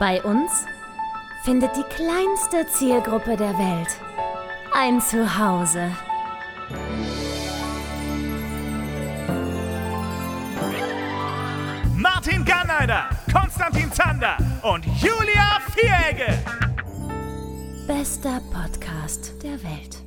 Bei uns findet die kleinste Zielgruppe der Welt ein Zuhause. Martin Garneider, Konstantin Zander und Julia Vieregge. Bester Podcast der Welt.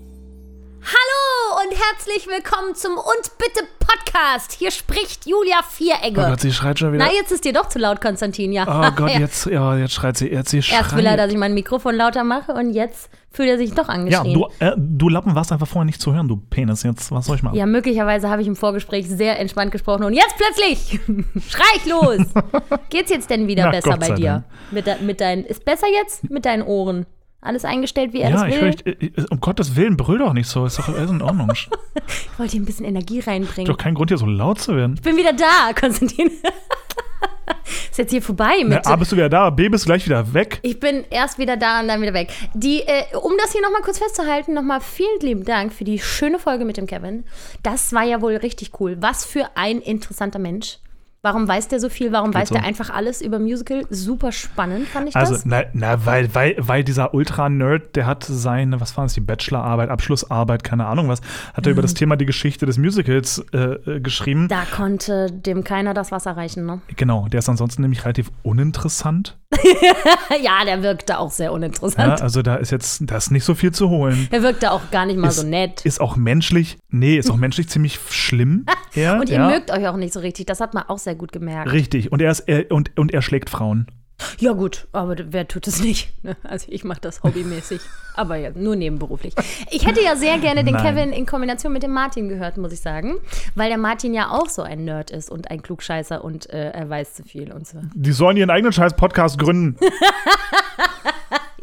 Hallo und herzlich willkommen zum Und Bitte Podcast. Hier spricht Julia Vieregge. Oh Gott, sie schreit schon wieder. Na, jetzt ist dir doch zu laut, Konstantin, ja. Oh Gott, Ja. jetzt, ja, jetzt schreit sie. Jetzt sie Erst will er, schreit. dass ich mein Mikrofon lauter mache und jetzt fühlt er sich doch Ja, angeschrien. du, äh, du Lappen warst einfach vorher nicht zu hören, du Penis. Jetzt, was soll ich machen? Ja, möglicherweise habe ich im Vorgespräch sehr entspannt gesprochen und jetzt plötzlich schrei ich los. Geht's jetzt denn wieder Na, besser bei dir? Mit, de mit deinen, ist besser jetzt mit deinen Ohren? Alles eingestellt, wie er Ja, das ich, will? höre, ich, ich, um Gottes Willen, brüll doch nicht so. Ist doch alles in Ordnung. Ich wollte hier ein bisschen Energie reinbringen. doch kein Grund, hier so laut zu werden. Ich bin wieder da, Konstantin. ist jetzt hier vorbei mit. Na, A, bist du wieder da, B, bist du gleich wieder weg. Ich bin erst wieder da und dann wieder weg. Die, äh, um das hier nochmal kurz festzuhalten, nochmal vielen lieben Dank für die schöne Folge mit dem Kevin. Das war ja wohl richtig cool. Was für ein interessanter Mensch. Warum weiß der so viel? Warum weiß so. der einfach alles über Musical? Super spannend, fand ich Also, das. na, na weil, weil, weil dieser Ultra-Nerd, der hat seine, was war das, die Bachelorarbeit, Abschlussarbeit, keine Ahnung was, hat er über das Thema die Geschichte des Musicals äh, äh, geschrieben. Da konnte dem keiner das Wasser reichen, ne? Genau, der ist ansonsten nämlich relativ uninteressant. ja, der wirkte auch sehr Ja, uninteressant. also da ist jetzt, da ist nicht so viel zu holen. Der wirkte auch gar nicht mal ist, so nett. Ist auch menschlich, nee, ist auch menschlich ziemlich schlimm. Ja, Und ihr ja, mögt euch auch nicht so richtig. Das hat man auch sehr gut gemerkt. Richtig. Und er ist er, und, und er schlägt Frauen. Ja, gut, aber wer tut es nicht? ne? Also, ich mache das hobbymäßig, aber ja, nur nebenberuflich. Ich hätte ja sehr gerne den Nein. Kevin in Kombination mit dem Martin gehört, muss ich sagen, weil der Martin ja auch so ein Nerd ist und ein Klugscheißer und äh, er weiß zu viel und so. Die sollen ihren eigenen Scheiß-Podcast gründen.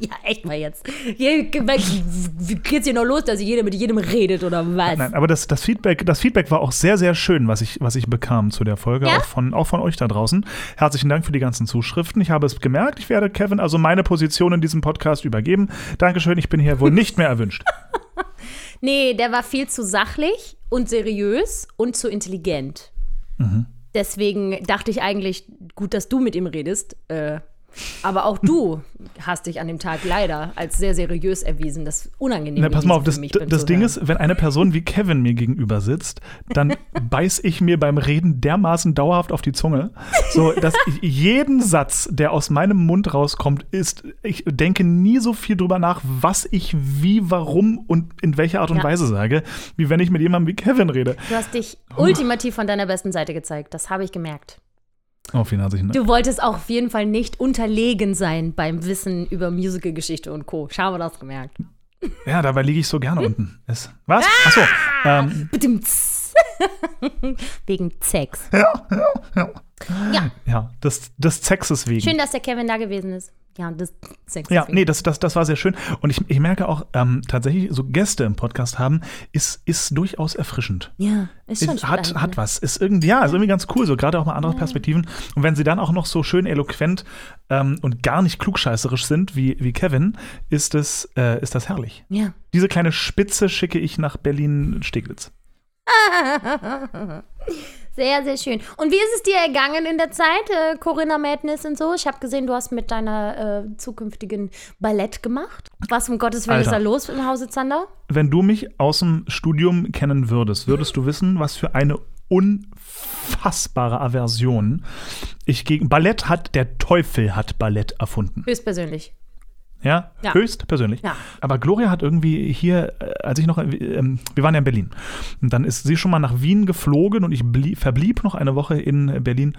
Ja, echt mal jetzt. Hier, wie geht's hier noch los, dass jeder mit jedem redet oder was? Nein, aber das, das, Feedback, das Feedback war auch sehr, sehr schön, was ich, was ich bekam zu der Folge, Ja? auch, von, auch von euch da draußen. Herzlichen Dank für die ganzen Zuschriften. Ich habe es gemerkt, ich werde Kevin also meine Position in diesem Podcast übergeben. Dankeschön, ich bin hier wohl nicht mehr erwünscht. Nee, der war viel zu sachlich und seriös und zu intelligent. Mhm. Deswegen dachte ich eigentlich, gut, dass du mit ihm redest. Äh, aber auch du hast dich an dem Tag leider als sehr seriös erwiesen. Das ist unangenehm. Na, pass mal auf, das, das Ding Zuhören. ist, wenn eine Person wie Kevin mir gegenüber sitzt, dann beiß ich mir beim Reden dermaßen dauerhaft auf die Zunge, so dass ich jeden Satz, der aus meinem Mund rauskommt, ist, ich denke nie so viel drüber nach, was ich wie, warum und in welcher Art und Ja. Weise sage, wie wenn ich mit jemandem wie Kevin rede. Du hast dich ultimativ von deiner besten Seite gezeigt. Das habe ich gemerkt. Vielen herzlichen Dank. Du wolltest auch auf jeden Fall nicht unterlegen sein beim Wissen über Musicalgeschichte und Co. Schau, das gemerkt. Ja, dabei liege ich so gerne unten. Was? Achso. Ähm, Bedimts. Wegen Sex. ja, ja, ja. Ja, Ja, des, des Sexes wegen. schön, dass der Kevin da gewesen ist. Ja, das Sex. Ja, nee, das, das, das war sehr schön. Und ich, ich merke auch, ähm, tatsächlich so Gäste im Podcast haben, ist, ist durchaus erfrischend. Ja, ist schon Ist, hat, spannend, hat ne? was. Ist irgendwie, ja, ist irgendwie ganz cool, so gerade auch mal andere Perspektiven. Und wenn sie dann auch noch so schön eloquent ähm, und gar nicht klugscheißerisch sind wie, wie Kevin, ist, es, äh, ist das herrlich. Ja. Diese kleine Spitze schicke ich nach Berlin-Steglitz. Sehr, sehr schön. Und wie ist es dir ergangen in der Zeit? Äh, Corinna Madness und so? Ich habe gesehen, du hast mit deiner äh, zukünftigen Ballett gemacht. Was um Gottes Willen ist da Alter. los im Hause Zander? Wenn du mich aus dem Studium kennen würdest, würdest du wissen, was für eine unfassbare Aversion ich gegen Ballett hat, der Teufel hat Ballett erfunden. Höchstpersönlich. Ja, Ja. höchst persönlich. Ja. Aber Gloria hat irgendwie hier, äh, als ich noch, äh, ähm, wir waren ja in Berlin. Und dann ist sie schon mal nach Wien geflogen und ich blieb, verblieb noch eine Woche in Berlin.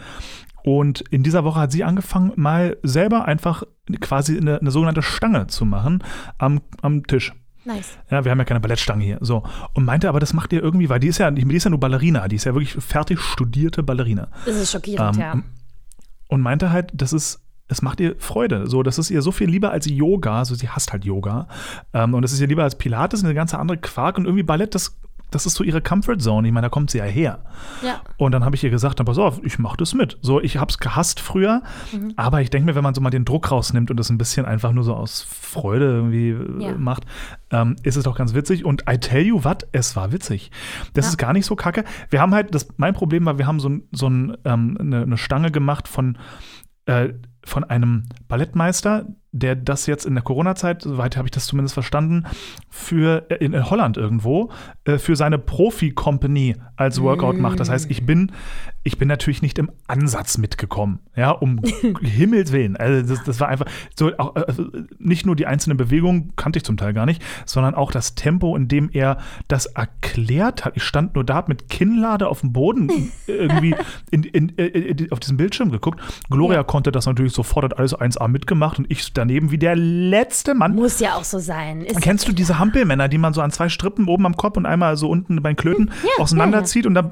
Und in dieser Woche hat sie angefangen, mal selber einfach quasi eine, eine sogenannte Stange zu machen am, am Tisch. Nice. Ja, wir haben ja keine Ballettstange hier. So. Und meinte aber, das macht ihr irgendwie, weil die ist ja, die ist ja nur Ballerina, die ist ja wirklich fertig studierte Ballerina. Das ist schockierend, Ähm, ja. Und meinte halt, das ist, es macht ihr Freude. So, das ist ihr so viel lieber als Yoga. Also sie hasst halt Yoga. Ähm, und es ist ihr lieber als Pilates und eine ganze andere Quark und irgendwie Ballett, das, das ist so ihre Comfort Zone. Ich meine, da kommt sie ja her. Ja. Und dann habe ich ihr gesagt, na, pass auf, ich mache das mit. So, ich habe es gehasst früher, Mhm. aber ich denke mir, wenn man so mal den Druck rausnimmt und das ein bisschen einfach nur so aus Freude irgendwie äh, Ja. macht, ähm, ist es doch ganz witzig. Und I tell you what, es war witzig. Das Ja. ist gar nicht so kacke. Wir haben halt, das, mein Problem war, wir haben so, so ein, ähm, eine, eine Stange gemacht von äh, von einem Ballettmeister, der das jetzt in der Corona-Zeit, soweit habe ich das zumindest verstanden, für äh, in Holland irgendwo äh, für seine Profi-Company als Workout macht. Das heißt, ich bin, ich bin natürlich nicht im Ansatz mitgekommen, ja, um Himmels Willen. Also das, das war einfach so, auch, äh, nicht nur die einzelnen Bewegungen kannte ich zum Teil gar nicht, sondern auch das Tempo, in dem er das erklärt hat. Ich stand nur da mit Kinnlade auf dem Boden irgendwie in, in, in, auf diesem Bildschirm geguckt. Gloria Ja. konnte das natürlich sofort, hat alles 1A mitgemacht und ich daneben wie der letzte Mann. Muss ja auch so sein. Ist Kennst du diese Hampelmänner, die man so an zwei Strippen oben am Kopf und einmal so unten bei den Klöten ja, auseinanderzieht und dann,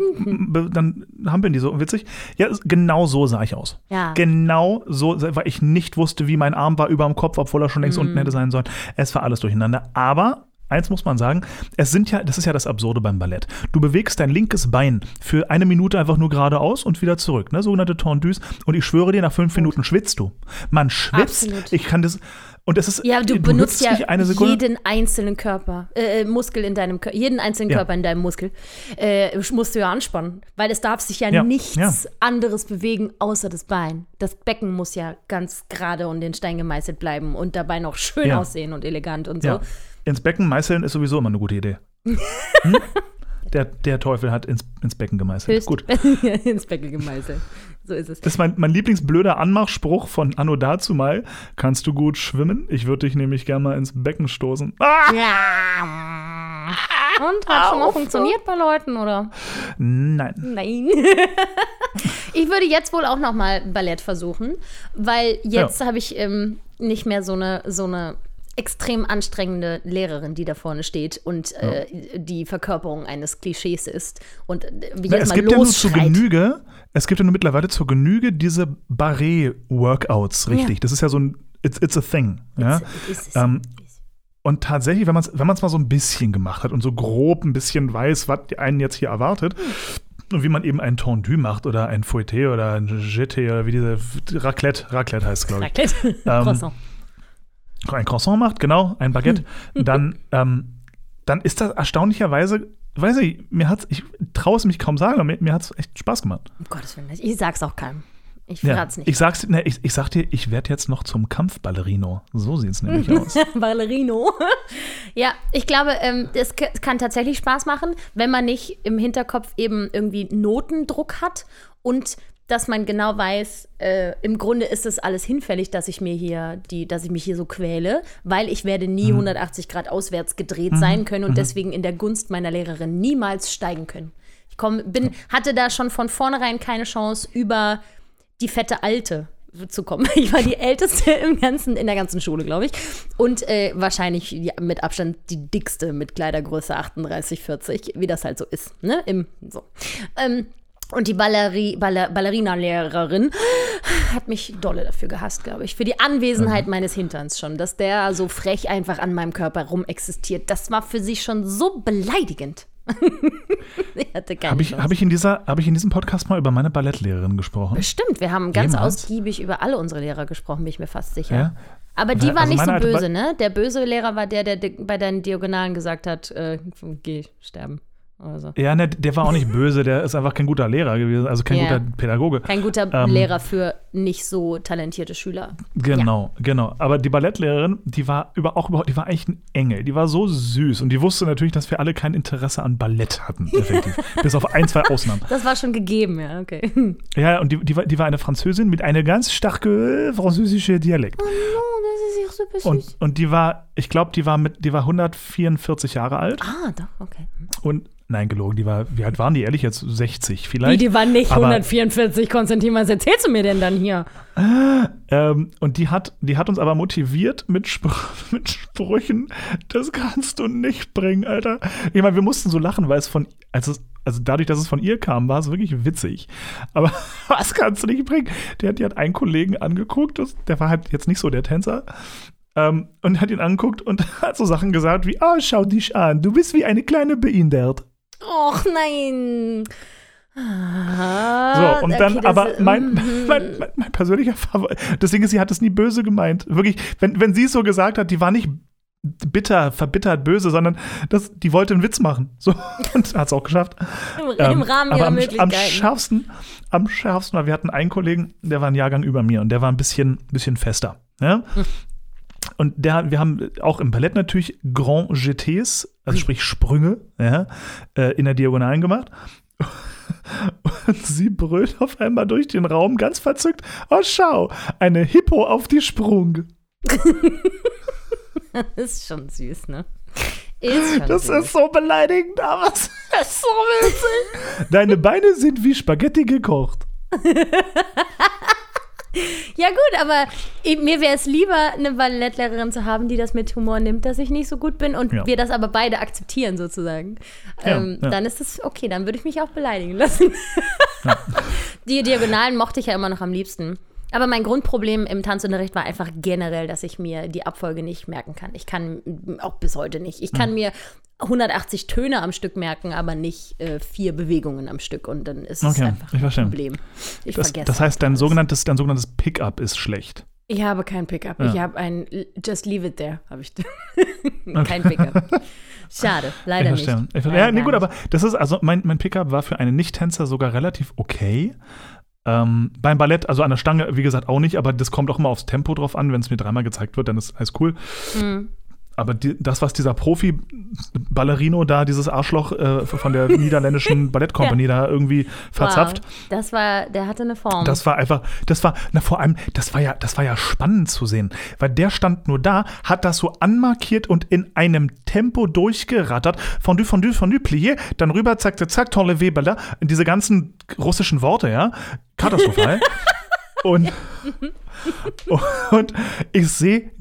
dann hampeln die so witzig? Ja, genau so sah ich aus. Ja. Genau so, weil ich nicht wusste, wie mein Arm war über dem Kopf, obwohl er schon längst Mhm. unten hätte sein sollen. Es war alles durcheinander. Aber Eins muss man sagen, es sind ja, das ist ja das Absurde beim Ballett. Du bewegst dein linkes Bein für eine Minute einfach nur geradeaus und wieder zurück, ne? sogenannte Tendus. Und ich schwöre dir, nach fünf Minuten schwitzt du. Man schwitzt. Absolut. Ich kann das. Und es ist. Ja, du, benutzt hüpfst ja jeden einzelnen Körper, äh, äh, Muskel in deinem Körper, jeden einzelnen Ja. Körper in deinem Muskel, äh, musst du ja anspannen, weil es darf sich ja, Ja, nichts ja. anderes bewegen außer das Bein. Das Becken muss ja ganz gerade und in Stein gemeißelt bleiben und dabei noch schön Ja. aussehen und elegant und so. Ja. Ins Becken meißeln ist sowieso immer eine gute Idee. Hm? Der, der Teufel hat ins, ins Becken gemeißelt. Höchst Gut. ins Becken gemeißelt. So ist es. Das ist mein, mein Lieblingsblöder Anmachspruch von Anno dazu mal. Kannst du gut schwimmen? Ich würde dich nämlich gerne mal ins Becken stoßen. Ah! Ja. Und hat schon mal funktioniert bei Leuten, oder? Nein. Nein. ich würde jetzt wohl auch noch mal Ballett versuchen, weil jetzt habe ich ähm, nicht mehr so eine, so eine extrem anstrengende Lehrerin, die da vorne steht und äh, die Verkörperung eines Klischees ist und äh, wie Na, jetzt es mal gibt ja nur zu. Genüge, es gibt ja nur mittlerweile zur Genüge diese Barré-Workouts, richtig. Ja. Das ist ja so ein, it's, it's a thing. Ja? It's- it's- Ähm, Und tatsächlich, wenn man es wenn man's mal so ein bisschen gemacht hat und so grob ein bisschen weiß, was einen jetzt hier erwartet, und wie man eben ein Tendu macht oder ein Fouetté oder ein Jeté oder wie diese Raclette, Raclette heißt glaube ich. Raclette. Ähm, Croissant. Ein Croissant macht, genau, ein Baguette, dann, ähm, dann ist das erstaunlicherweise, weiß ich, mir hat's, ich traue es mich kaum sagen, aber mir, mir hat es echt Spaß gemacht. Um Gottes Willen, ich sag's auch keinem. Ich Ja, verrat's nicht. ich, sag's, ne, ich, ich sag dir, ich werde jetzt noch zum Kampfballerino. So sieht es nämlich aus. Ballerino. ja, ich glaube, ähm, es kann tatsächlich Spaß machen, wenn man nicht im Hinterkopf eben irgendwie Notendruck hat und dass man genau weiß, äh, im Grunde ist es alles hinfällig, dass ich mir hier die, dass ich mich hier so quäle, weil ich werde nie 180 Grad auswärts gedreht sein können und deswegen in der Gunst meiner Lehrerin niemals steigen können. Ich komm, bin, hatte da schon von vornherein keine Chance über die fette Alte zu kommen. Ich war die älteste im ganzen, in der ganzen Schule, glaube ich. Und äh, wahrscheinlich ja, mit Abstand die dickste mit Kleidergröße 38, 40, wie das halt so ist. Ne? Im, so. Ähm, und die Balleri Baller Ballerina-Lehrerin hat mich dolle dafür gehasst, glaube ich. Für die Anwesenheit meines Hinterns schon, dass der so frech einfach an meinem Körper rumexistiert. Das war für sie schon so beleidigend. ich hatte keine Habe ich, hab ich, in dieser- hab ich in diesem Podcast mal über meine Ballettlehrerin gesprochen? Bestimmt, wir haben ganz Jemals? ausgiebig über alle unsere Lehrer gesprochen, bin ich mir fast sicher. Ja? Aber die Ja, war also nicht so böse, ne? Der böse Lehrer war der, der bei deinen Diagonalen gesagt hat, äh, geh sterben so. Ja, ne, der war auch nicht böse, der ist einfach kein guter Lehrer gewesen, also kein Ja. guter Pädagoge. Kein guter Ähm, Lehrer für nicht so talentierte Schüler. Genau, genau. Aber die Ballettlehrerin, die war über, auch überhaupt, die war echt ein Engel. Die war so süß und die wusste natürlich, dass wir alle kein Interesse an Ballett hatten, effektiv. Bis auf ein, zwei Ausnahmen. Das war schon gegeben, ja, okay. Ja, und die, die, war, die war eine Französin mit einer ganz starke französische Dialekt. Oh, das ist ja super Und, und die war, ich glaube, die war mit, die war 144 Jahre alt. ah, doch, okay. Und nein, gelogen, die war, wie alt waren die ehrlich jetzt? 60 Wie, vielleicht. die waren nicht Aber- 144, Konstantin, was erzählst du mir denn dann hier? Ähm, und die hat, die hat uns aber motiviert mit, Spr mit Sprüchen, das kannst du nicht bringen, Alter. Ich meine, wir mussten so lachen, weil es von, als es, also dadurch, dass es von ihr kam, war es wirklich witzig. Aber was kannst du nicht bringen? Die hat, die hat einen Kollegen angeguckt, das, der war halt jetzt nicht so der Tänzer. Ähm, und hat ihn angeguckt und hat so Sachen gesagt wie, ah, schau dich an, du bist wie eine kleine behindert. Och nein. Ah, So, und okay, dann, das- aber mein, mhm. mein, mein, mein persönlicher Favorit, deswegen, sie hat es nie böse gemeint. Wirklich, wenn, wenn sie es so gesagt hat, die war nicht bitter, verbittert, böse, sondern das, die wollte einen Witz machen. So, und hat es auch geschafft. Im, Ähm, im Rahmen aber ihrer am, Möglichkeiten. am schärfsten, am schärfsten war, wir hatten einen Kollegen, der war ein Jahrgang über mir und der war ein bisschen, bisschen fester. Ja? Und der, wir haben auch im Ballett natürlich Grand GTs, also sprich Sprünge, ja, äh, in der Diagonalen gemacht. Und sie brüllt auf einmal durch den Raum ganz verzückt: Oh, schau, eine Hippo auf die Sprung. Das ist schon süß, ne? Ist schon Das süß. ist so beleidigend, aber es ist so witzig. Deine Beine sind wie Spaghetti gekocht. Ja gut, aber mir wäre es lieber, eine Ballettlehrerin zu haben, die das mit Humor nimmt, dass ich nicht so gut bin und Ja. wir das aber beide akzeptieren sozusagen. Ja, ähm, ja. Dann ist es okay, dann würde ich mich auch beleidigen lassen. Die Diagonalen mochte ich ja immer noch am liebsten. Aber mein Grundproblem im Tanzunterricht war einfach generell, dass ich mir die Abfolge nicht merken kann. Ich kann auch bis heute nicht. Ich Hm. kann mir 180 Töne am Stück merken, aber nicht äh, vier Bewegungen am Stück. Und dann ist es Okay, einfach ich ein. Problem. Ich Das, vergesse. das heißt, dein alles. sogenanntes, dein sogenanntes Pickup ist schlecht. Ich habe kein Pickup. Ja. Ich habe ein Just Leave It There. Habe ich. kein Pickup. Schade, leider ich nicht. Ich verstehe. Leider Ja, nee, gut, nicht. aber das ist, also mein, mein Pickup war für einen Nicht-Tänzer sogar relativ okay. Ähm, beim Ballett, also an der Stange, wie gesagt, auch nicht, aber das kommt auch immer aufs Tempo drauf an. Wenn es mir dreimal gezeigt wird, dann ist alles cool. Mhm. Aber die, das, was dieser Profi-Ballerino da, dieses Arschloch äh, von der niederländischen Ballettkompanie da irgendwie verzapft, Wow, das war, der hatte eine Form. Das war einfach, das war, na vor allem, das war ja, das war ja spannend zu sehen, weil der stand nur da, hat das so anmarkiert und in einem Tempo durchgerattert, fondue, fondue, fondue, plié, dann rüber, zack, zack, zack, ton levé, bala, diese ganzen russischen Worte, ja, katastrophal. und, und ich sehe,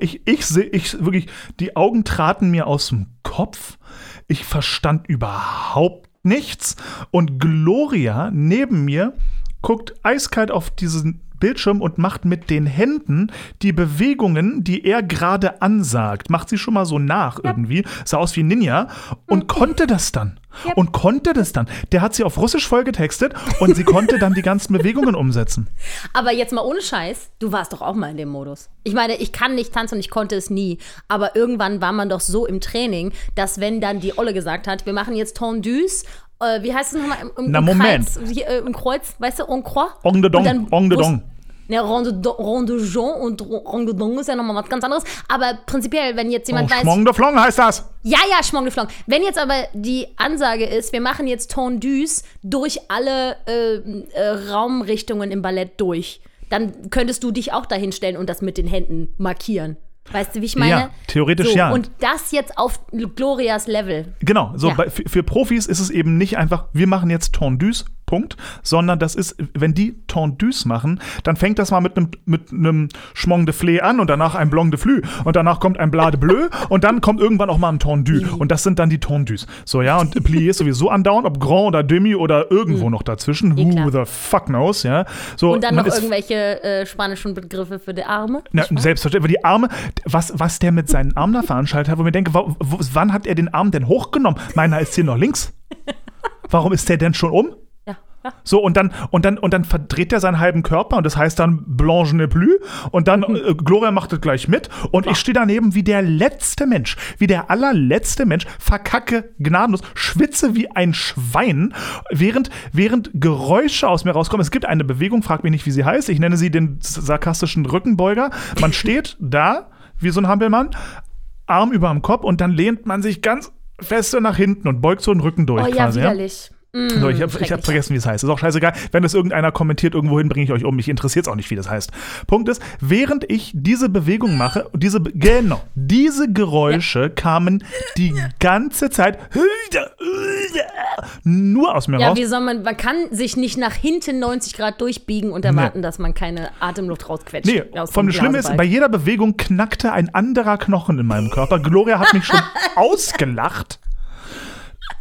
ich, ich sehe, ich wirklich, die Augen traten mir aus dem Kopf. Ich verstand überhaupt nichts. Und Gloria neben mir guckt eiskalt auf diesen Bildschirm und macht mit den Händen die Bewegungen, die er gerade ansagt. Macht sie schon mal so nach irgendwie. Sah aus wie Ninja und konnte das dann. Und konnte das dann. Der hat sie auf Russisch vollgetextet und sie konnte dann die ganzen Bewegungen umsetzen. aber jetzt mal ohne Scheiß, du warst doch auch mal in dem Modus. Ich meine, ich kann nicht tanzen und ich konnte es nie. Aber irgendwann war man doch so im Training, dass wenn dann die Olle gesagt hat, wir machen jetzt Tondus, äh, wie heißt es nochmal? Im, im, Na, im Moment. Kreuz, hier, äh, Im Kreuz, weißt du, en croix? Ong de dong, Und dann ong de wus- dong. Ne, Ronde, Ronde Jean und Ronde de Dong ist ja nochmal was ganz anderes. Aber prinzipiell, wenn jetzt Oh, jemand weiß, Schmong de Flong heißt das. Ja, ja, Schmong de Flong. Wenn jetzt aber die Ansage ist, wir machen jetzt Tondus durch alle äh, äh, Raumrichtungen im Ballett durch, dann könntest du dich auch dahin stellen und das mit den Händen markieren. Weißt du, wie ich meine? Ja, theoretisch so, ja. Und das jetzt auf Glorias Level. Genau, so Ja. bei, für, für Profis ist es eben nicht einfach, wir machen jetzt Tondus, Punkt, sondern das ist, wenn die Tondus machen, dann fängt das mal mit einem mit einem Schmong de Flé an und danach ein Blanc de Flü und danach kommt ein Blas de Bleu und dann kommt irgendwann auch mal ein Tendu und das sind dann die Tondus. So, ja, und Plié ist sowieso andauernd, ob Grand oder Demi oder irgendwo noch dazwischen, Eh who the fuck knows, ja. So, Und dann noch irgendwelche äh, spanischen Begriffe für die Arme. na, selbstverständlich, weil die Arme, was, was der mit seinen Armen da veranstaltet hat, wo ich mir denke, wa- wo, wann hat er den Arm denn hochgenommen? Meiner ist hier noch links. Warum ist der denn schon um? Ja. ja. So, und dann, und dann, und dann verdreht er seinen halben Körper und das heißt dann Blanche ne plus. Und dann äh, Gloria macht das gleich mit. Und ich stehe daneben wie der letzte Mensch, wie der allerletzte Mensch, verkacke gnadenlos, schwitze wie ein Schwein, während, während Geräusche aus mir rauskommen. Es gibt eine Bewegung, frag mich nicht, wie sie heißt. Ich nenne sie den sarkastischen Rückenbeuger. Man steht da, wie so ein Hampelmann, Arm über dem Kopf und dann lehnt man sich ganz feste nach hinten und beugt so den Rücken durch Oh ja, quasi. Ja? widerlich. Mm, So, ich habe hab vergessen, wie es heißt. Ist auch scheißegal. Wenn das irgendeiner kommentiert, irgendwohin bringe ich euch um. Mich interessiert es auch nicht, wie das heißt. Punkt ist, während ich diese Bewegung mache, diese, genau, diese Geräusche kamen die ganze Zeit nur aus mir Ja, raus. wie soll man, man kann sich nicht nach hinten 90 Grad durchbiegen und erwarten, dass man keine Atemluft rausquetscht. Nee, aus von dem das Schlimme ist, bei jeder Bewegung knackte ein anderer Knochen in meinem Körper. Gloria hat mich schon ausgelacht.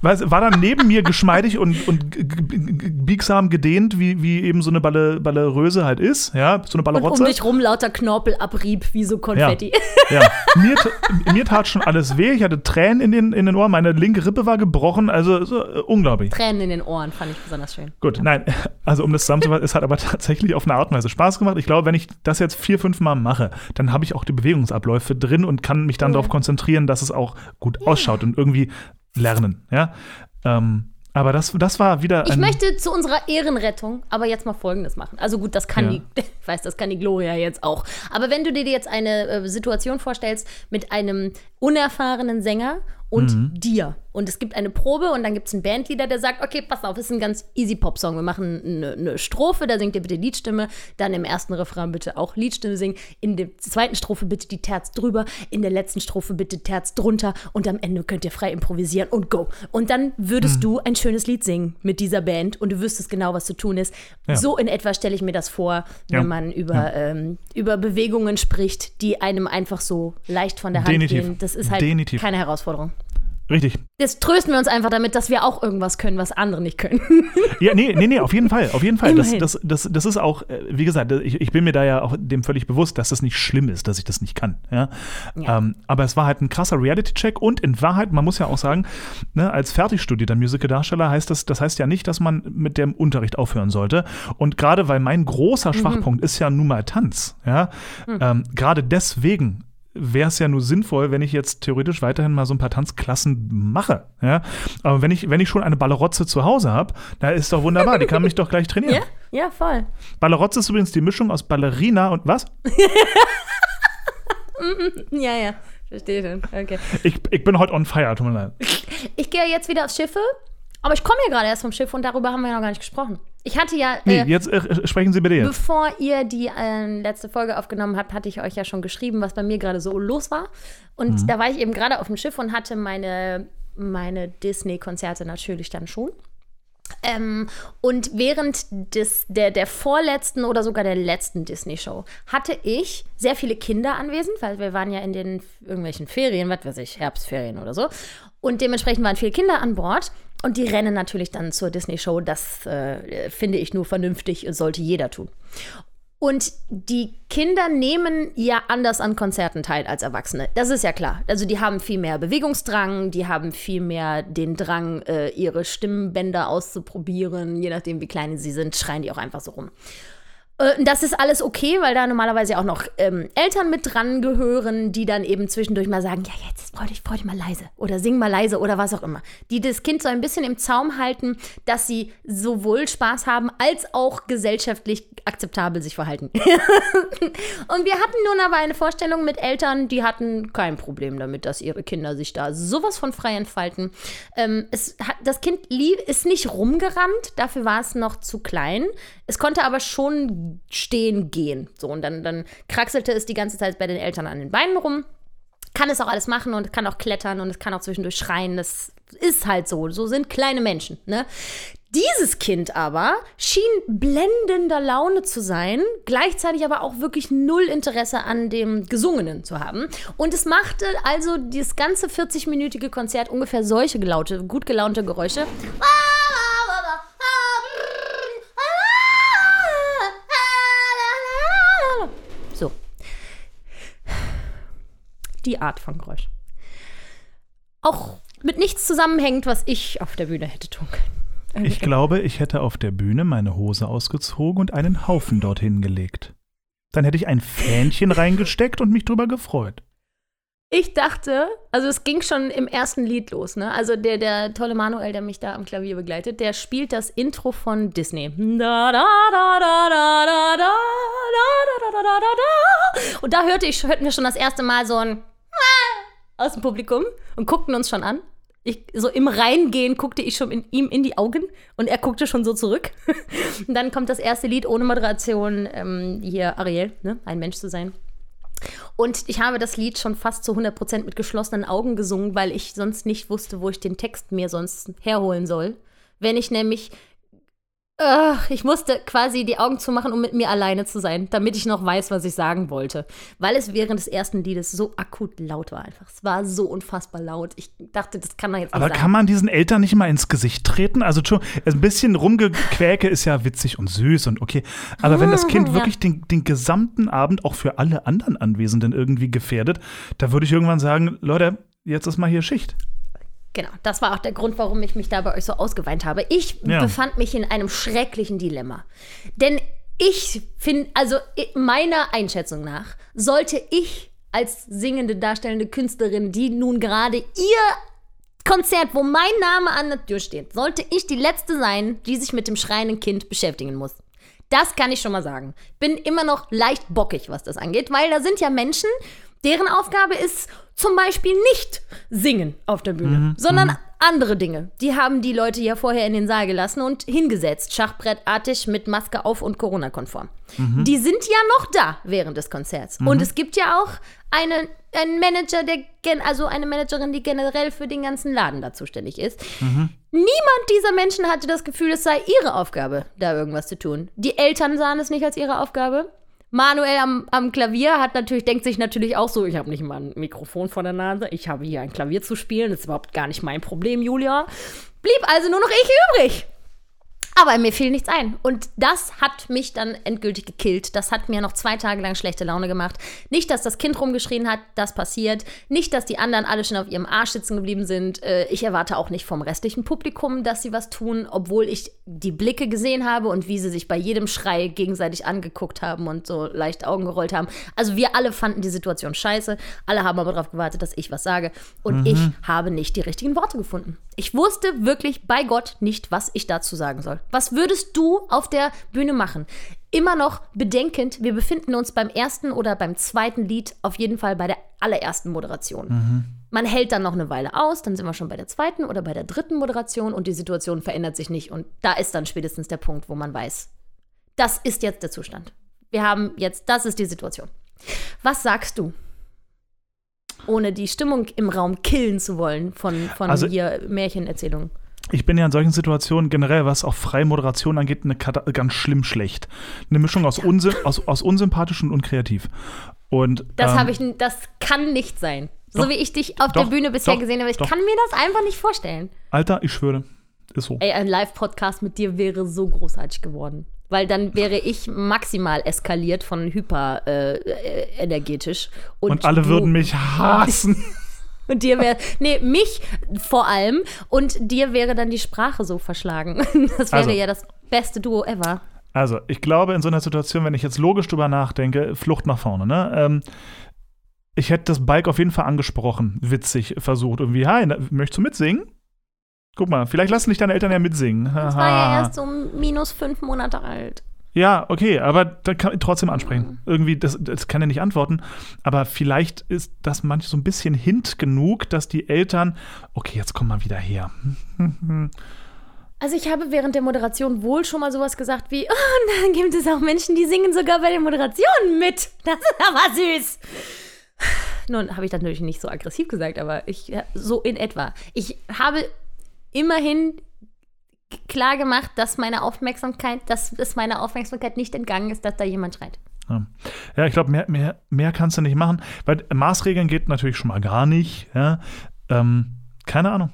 War dann neben mir geschmeidig und, und biegsam gedehnt, wie, wie eben so eine Balle, Balleröse halt ist. Ja, so eine Und um Ballerotze. dich rum lauter Knorpelabrieb wie so Konfetti. Ja, mir, t- mir tat schon alles weh. Ich hatte Tränen in den, in den Ohren. Meine linke Rippe war gebrochen. Also so, unglaublich. Tränen in den Ohren fand ich besonders schön. Gut, nein, also um das zusammenzufassen, es hat aber tatsächlich auf eine Art und Weise Spaß gemacht. Ich glaube, wenn ich das jetzt vier, fünf Mal mache, dann habe ich auch die Bewegungsabläufe drin und kann mich dann Ja. darauf konzentrieren, dass es auch gut ausschaut und irgendwie lernen. Ja, ähm, aber das, das war wieder Ich möchte zu unserer Ehrenrettung aber jetzt mal Folgendes machen. Also gut, das kann Ja. die, ich weiß, das kann die Gloria jetzt auch. Aber wenn du dir jetzt eine äh, Situation vorstellst mit einem unerfahrenen Sänger und Mhm. dir und es gibt eine Probe und dann gibt es einen Bandleader, der sagt, okay, pass auf, ist ein ganz easy Pop-Song. Wir machen eine, eine Strophe, da singt ihr bitte Liedstimme, dann im ersten Refrain bitte auch Liedstimme singen, in der zweiten Strophe bitte die Terz drüber, in der letzten Strophe bitte Terz drunter und am Ende könnt ihr frei improvisieren und go. Und dann würdest Mhm. du ein schönes Lied singen mit dieser Band und du wüsstest genau, was zu tun ist. Ja. So in etwa stelle ich mir das vor, wenn Ja. man über, ähm, über Bewegungen spricht, die einem einfach so leicht von der Hand Definitiv. gehen. Das ist halt Definitiv. keine Herausforderung. Richtig. Jetzt trösten wir uns einfach damit, dass wir auch irgendwas können, was andere nicht können. Ja, nee, nee, nee, auf jeden Fall, auf jeden Fall. Das, das, das, das ist auch, äh, wie gesagt, ich, ich bin mir da ja auch dem völlig bewusst, dass das nicht schlimm ist, dass ich das nicht kann. Ja? Ja. Ähm, aber es war halt ein krasser Reality-Check und in Wahrheit, man muss ja auch sagen, ne, als fertig studierter Musical-Darsteller heißt das, das heißt ja nicht, dass man mit dem Unterricht aufhören sollte. Und gerade weil mein großer Schwachpunkt ist ja nun mal Tanz, ja, ähm, gerade deswegen wäre es ja nur sinnvoll, wenn ich jetzt theoretisch weiterhin mal so ein paar Tanzklassen mache. Ja? Aber wenn ich, wenn ich schon eine Ballerotze zu Hause habe, da ist doch wunderbar, die kann mich doch gleich trainieren. ja? Ja, voll. Ballerotze ist übrigens die Mischung aus Ballerina und was? Ja, ja. Verstehe schon. Okay. Ich, ich bin heute on fire, tut mir leid. Ich gehe jetzt wieder aufs Schiffe, aber ich komme ja gerade erst vom Schiff und darüber haben wir ja noch gar nicht gesprochen. Ich hatte ja, Nee, äh, jetzt äh, sprechen Sie bitte jetzt. bevor ihr die äh, letzte Folge aufgenommen habt, hatte ich euch ja schon geschrieben, was bei mir gerade so los war. Und da war ich eben gerade auf dem Schiff und hatte meine, meine Disney-Konzerte natürlich dann schon. Ähm, und während des, der, der vorletzten oder sogar der letzten Disney-Show hatte ich sehr viele Kinder anwesend, weil wir waren ja in den irgendwelchen Ferien, was weiß ich, Herbstferien oder so. Und dementsprechend waren viele Kinder an Bord. Und die rennen natürlich dann zur Disney-Show. Das äh, finde ich nur vernünftig, sollte jeder tun. Und die Kinder nehmen ja anders an Konzerten teil als Erwachsene. Das ist ja klar. Also die haben viel mehr Bewegungsdrang, die haben viel mehr den Drang, äh, ihre Stimmbänder auszuprobieren. Je nachdem, wie klein sie sind, schreien die auch einfach so rum. Äh, Das ist alles okay, weil da normalerweise auch noch ähm, Eltern mit dran gehören, die dann eben zwischendurch mal sagen, ja, jetzt freu dich, freu dich mal leise oder sing mal leise oder was auch immer. Die das Kind so ein bisschen im Zaum halten, dass sie sowohl Spaß haben als auch gesellschaftlich akzeptabel sich verhalten. Und wir hatten nun aber eine Vorstellung mit Eltern, die hatten kein Problem damit, dass ihre Kinder sich da sowas von frei entfalten. Ähm, es hat, das Kind lieb, ist nicht rumgerannt, dafür war es noch zu klein. Es konnte aber schon stehen gehen. So, und dann, dann kraxelte es die ganze Zeit bei den Eltern an den Beinen rum. Kann es auch alles machen und kann auch klettern und es kann auch zwischendurch schreien. Das ist halt so. So sind kleine Menschen. Ne? Dieses Kind aber schien blendender Laune zu sein, gleichzeitig aber auch wirklich null Interesse an dem Gesungenen zu haben. Und es machte also das ganze 40-minütige Konzert ungefähr solche gelaute, gut gelaunte Geräusche. So. die Art von Geräusch. Auch mit nichts zusammenhängt, was ich auf der Bühne hätte tun können. Ich glaube, ich hätte auf der Bühne meine Hose ausgezogen und einen Haufen dorthin gelegt. Dann hätte ich ein Fähnchen reingesteckt und mich drüber gefreut. Ich dachte, also es ging schon im ersten Lied los, ne? Also der, der tolle Manuel, der mich da am Klavier begleitet, der spielt das Intro von Disney. Und da hörte ich, hörten wir schon das erste Mal so ein aus dem Publikum und guckten uns schon an. Ich, so im Reingehen guckte ich schon in, ihm in die Augen und er guckte schon so zurück. und dann kommt das erste Lied ohne Moderation, ähm, hier Ariel, ne? ein Mensch zu sein. Und ich habe das Lied schon fast zu 100% mit geschlossenen Augen gesungen, weil ich sonst nicht wusste, wo ich den Text mir sonst herholen soll. Wenn ich nämlich Ach, ich musste quasi die Augen zumachen, um mit mir alleine zu sein, damit ich noch weiß, was ich sagen wollte. Weil es während des ersten Liedes so akut laut war einfach. Es war so unfassbar laut. Ich dachte, das kann man jetzt nicht Aber kann man diesen Eltern nicht mal ins Gesicht treten? Also schon, ein bisschen Rumgequäke ist ja witzig und süß und okay. Aber wenn das Kind Ja. wirklich den, den gesamten Abend auch für alle anderen Anwesenden irgendwie gefährdet, da würde ich irgendwann sagen, Leute, jetzt ist mal hier Schicht. Genau, das war auch der Grund, warum ich mich da bei euch so ausgeweint habe. Ich Ja. befand mich in einem schrecklichen Dilemma. Denn ich finde, also meiner Einschätzung nach, sollte ich als singende, darstellende Künstlerin, die nun gerade ihr Konzert, wo mein Name an der Tür steht, sollte ich die Letzte sein, die sich mit dem schreienden Kind beschäftigen muss. Das kann ich schon mal sagen. Bin immer noch leicht bockig, was das angeht, weil da sind ja Menschen, deren Aufgabe ist zum Beispiel nicht singen auf der Bühne, sondern andere Dinge. Die haben die Leute ja vorher in den Saal gelassen und hingesetzt, schachbrettartig mit Maske auf und Corona-konform. Die sind ja noch da während des Konzerts. Und es gibt ja auch eine, einen Manager, der gen also eine Managerin, die generell für den ganzen Laden da zuständig ist. Niemand dieser Menschen hatte das Gefühl, es sei ihre Aufgabe, da irgendwas zu tun. Die Eltern sahen es nicht als ihre Aufgabe. Manuel am, am Klavier hat natürlich, denkt sich natürlich auch so, ich habe nicht mal ein Mikrofon vor der Nase, ich habe hier ein Klavier zu spielen, das ist überhaupt gar nicht mein Problem, Julia. Blieb also nur noch ich übrig. Aber mir fiel nichts ein. Und das hat mich dann endgültig gekillt. Das hat mir noch zwei Tage lang schlechte Laune gemacht. Nicht, dass das Kind rumgeschrien hat, das passiert. Nicht, dass die anderen alle schon auf ihrem Arsch sitzen geblieben sind. Äh, Ich erwarte auch nicht vom restlichen Publikum, dass sie was tun, obwohl ich die Blicke gesehen habe und wie sie sich bei jedem Schrei gegenseitig angeguckt haben und so leicht Augen gerollt haben. Also wir alle fanden die Situation scheiße. Alle haben aber darauf gewartet, dass ich was sage. Und ich habe nicht die richtigen Worte gefunden. Ich wusste wirklich bei Gott nicht, was ich dazu sagen soll. Was würdest du auf der Bühne machen? Immer noch bedenkend, wir befinden uns beim ersten oder beim zweiten Lied, auf jeden Fall bei der allerersten Moderation. Man hält dann noch eine Weile aus, dann sind wir schon bei der zweiten oder bei der dritten Moderation und die Situation verändert sich nicht. Und da ist dann spätestens der Punkt, wo man weiß, das ist jetzt der Zustand. Wir haben jetzt, das ist die Situation. Was sagst du? Ohne die Stimmung im Raum killen zu wollen von, von Also- hier Märchenerzählungen. Ich bin ja in solchen Situationen generell, was auch freie Moderation angeht, eine Kata ganz schlimm schlecht. Eine Mischung aus, unsy aus, aus unsympathisch und unkreativ. Und, Das ähm, habe ich, das kann nicht sein. So Doch, wie ich dich auf doch, der Bühne bisher doch, gesehen habe. Ich kann mir das einfach nicht vorstellen. Alter, ich schwöre, ist so. Ey, ein Live-Podcast mit dir wäre so großartig geworden. Weil dann wäre ich maximal eskaliert von hyper äh, äh, energetisch. Und, Und alle würden mich hassen. Und dir wäre, nee, mich vor allem. Und dir wäre dann die Sprache so verschlagen. Das wäre Also. ja das beste Duo ever. Also, ich glaube, in so einer Situation, wenn ich jetzt logisch drüber nachdenke, Flucht nach vorne, ne? Ähm, ich hätte das Bike auf jeden Fall angesprochen, witzig versucht. Irgendwie, hi, möchtest du mitsingen? Guck mal, vielleicht lassen dich deine Eltern ja mitsingen. Das war ja erst so minus fünf Monate alt. Ja, okay, aber da kann ich trotzdem ansprechen. Irgendwie, das, das kann er nicht antworten. Aber vielleicht ist das manchmal so ein bisschen Hint genug, dass die Eltern, okay, jetzt komm mal wieder her. Also ich habe während der Moderation wohl schon mal sowas gesagt wie, oh, und dann gibt es auch Menschen, die singen sogar bei den Moderationen mit. Das ist aber süß. Nun habe ich das natürlich nicht so aggressiv gesagt, aber ich so in etwa. Ich habe immerhin klar gemacht, dass meine Aufmerksamkeit, dass es meiner Aufmerksamkeit nicht entgangen ist, dass da jemand schreit. Ja, ja ich glaube, mehr, mehr, mehr kannst du nicht machen. Weil Maßregeln geht natürlich schon mal gar nicht. Ja? Ähm, keine Ahnung.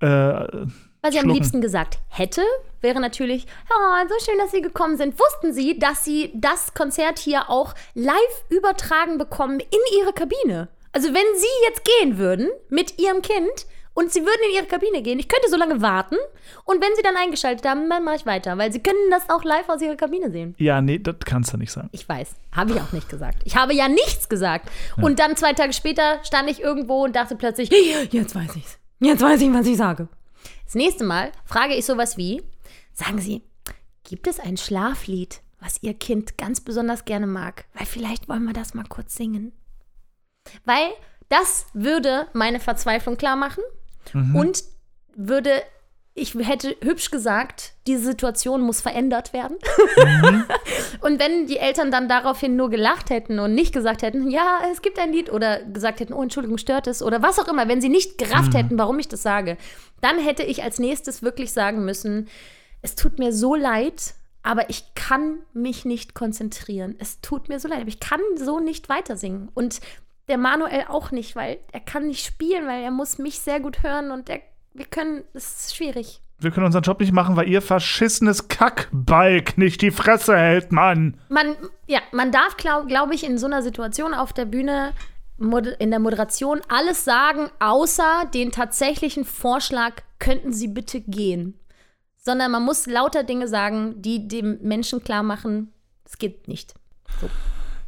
Äh, Was ich am liebsten gesagt hätte, wäre natürlich, oh, so schön, dass Sie gekommen sind. Wussten Sie, dass Sie das Konzert hier auch live übertragen bekommen in Ihre Kabine? Also wenn Sie jetzt gehen würden mit Ihrem Kind und Sie würden in Ihre Kabine gehen, ich könnte so lange warten und wenn Sie dann eingeschaltet haben, dann mache ich weiter, weil Sie können das auch live aus Ihrer Kabine sehen. ja, nee, das kannst du nicht sagen. Ich weiß, habe ich auch nicht gesagt. Ich habe ja nichts gesagt. Und dann zwei Tage später stand ich irgendwo und dachte plötzlich, jetzt weiß ich's. Jetzt weiß ich, was ich sage. Das nächste Mal frage ich sowas wie, sagen Sie, gibt es ein Schlaflied, was Ihr Kind ganz besonders gerne mag? Weil vielleicht wollen wir das mal kurz singen. Weil das würde meine Verzweiflung klar machen und würde, ich hätte hübsch gesagt, diese Situation muss verändert werden. Und wenn die Eltern dann daraufhin nur gelacht hätten und nicht gesagt hätten, ja, es gibt ein Lied oder gesagt hätten, oh, Entschuldigung, stört es oder was auch immer, wenn sie nicht gerafft hätten, warum ich das sage, dann hätte ich als nächstes wirklich sagen müssen, es tut mir so leid, aber ich kann mich nicht konzentrieren. Es tut mir so leid, aber ich kann so nicht weiter singen. Und der Manuel auch nicht, weil er kann nicht spielen, weil er muss mich sehr gut hören und er, wir können, es ist schwierig. Wir können unseren Job nicht machen, weil ihr verschissenes Kackbalk nicht die Fresse hält, Mann. Man, ja, man darf, glaube glaub ich, in so einer Situation auf der Bühne in der Moderation alles sagen, außer den tatsächlichen Vorschlag, könnten Sie bitte gehen. Sondern man muss lauter Dinge sagen, die dem Menschen klar machen, es geht nicht.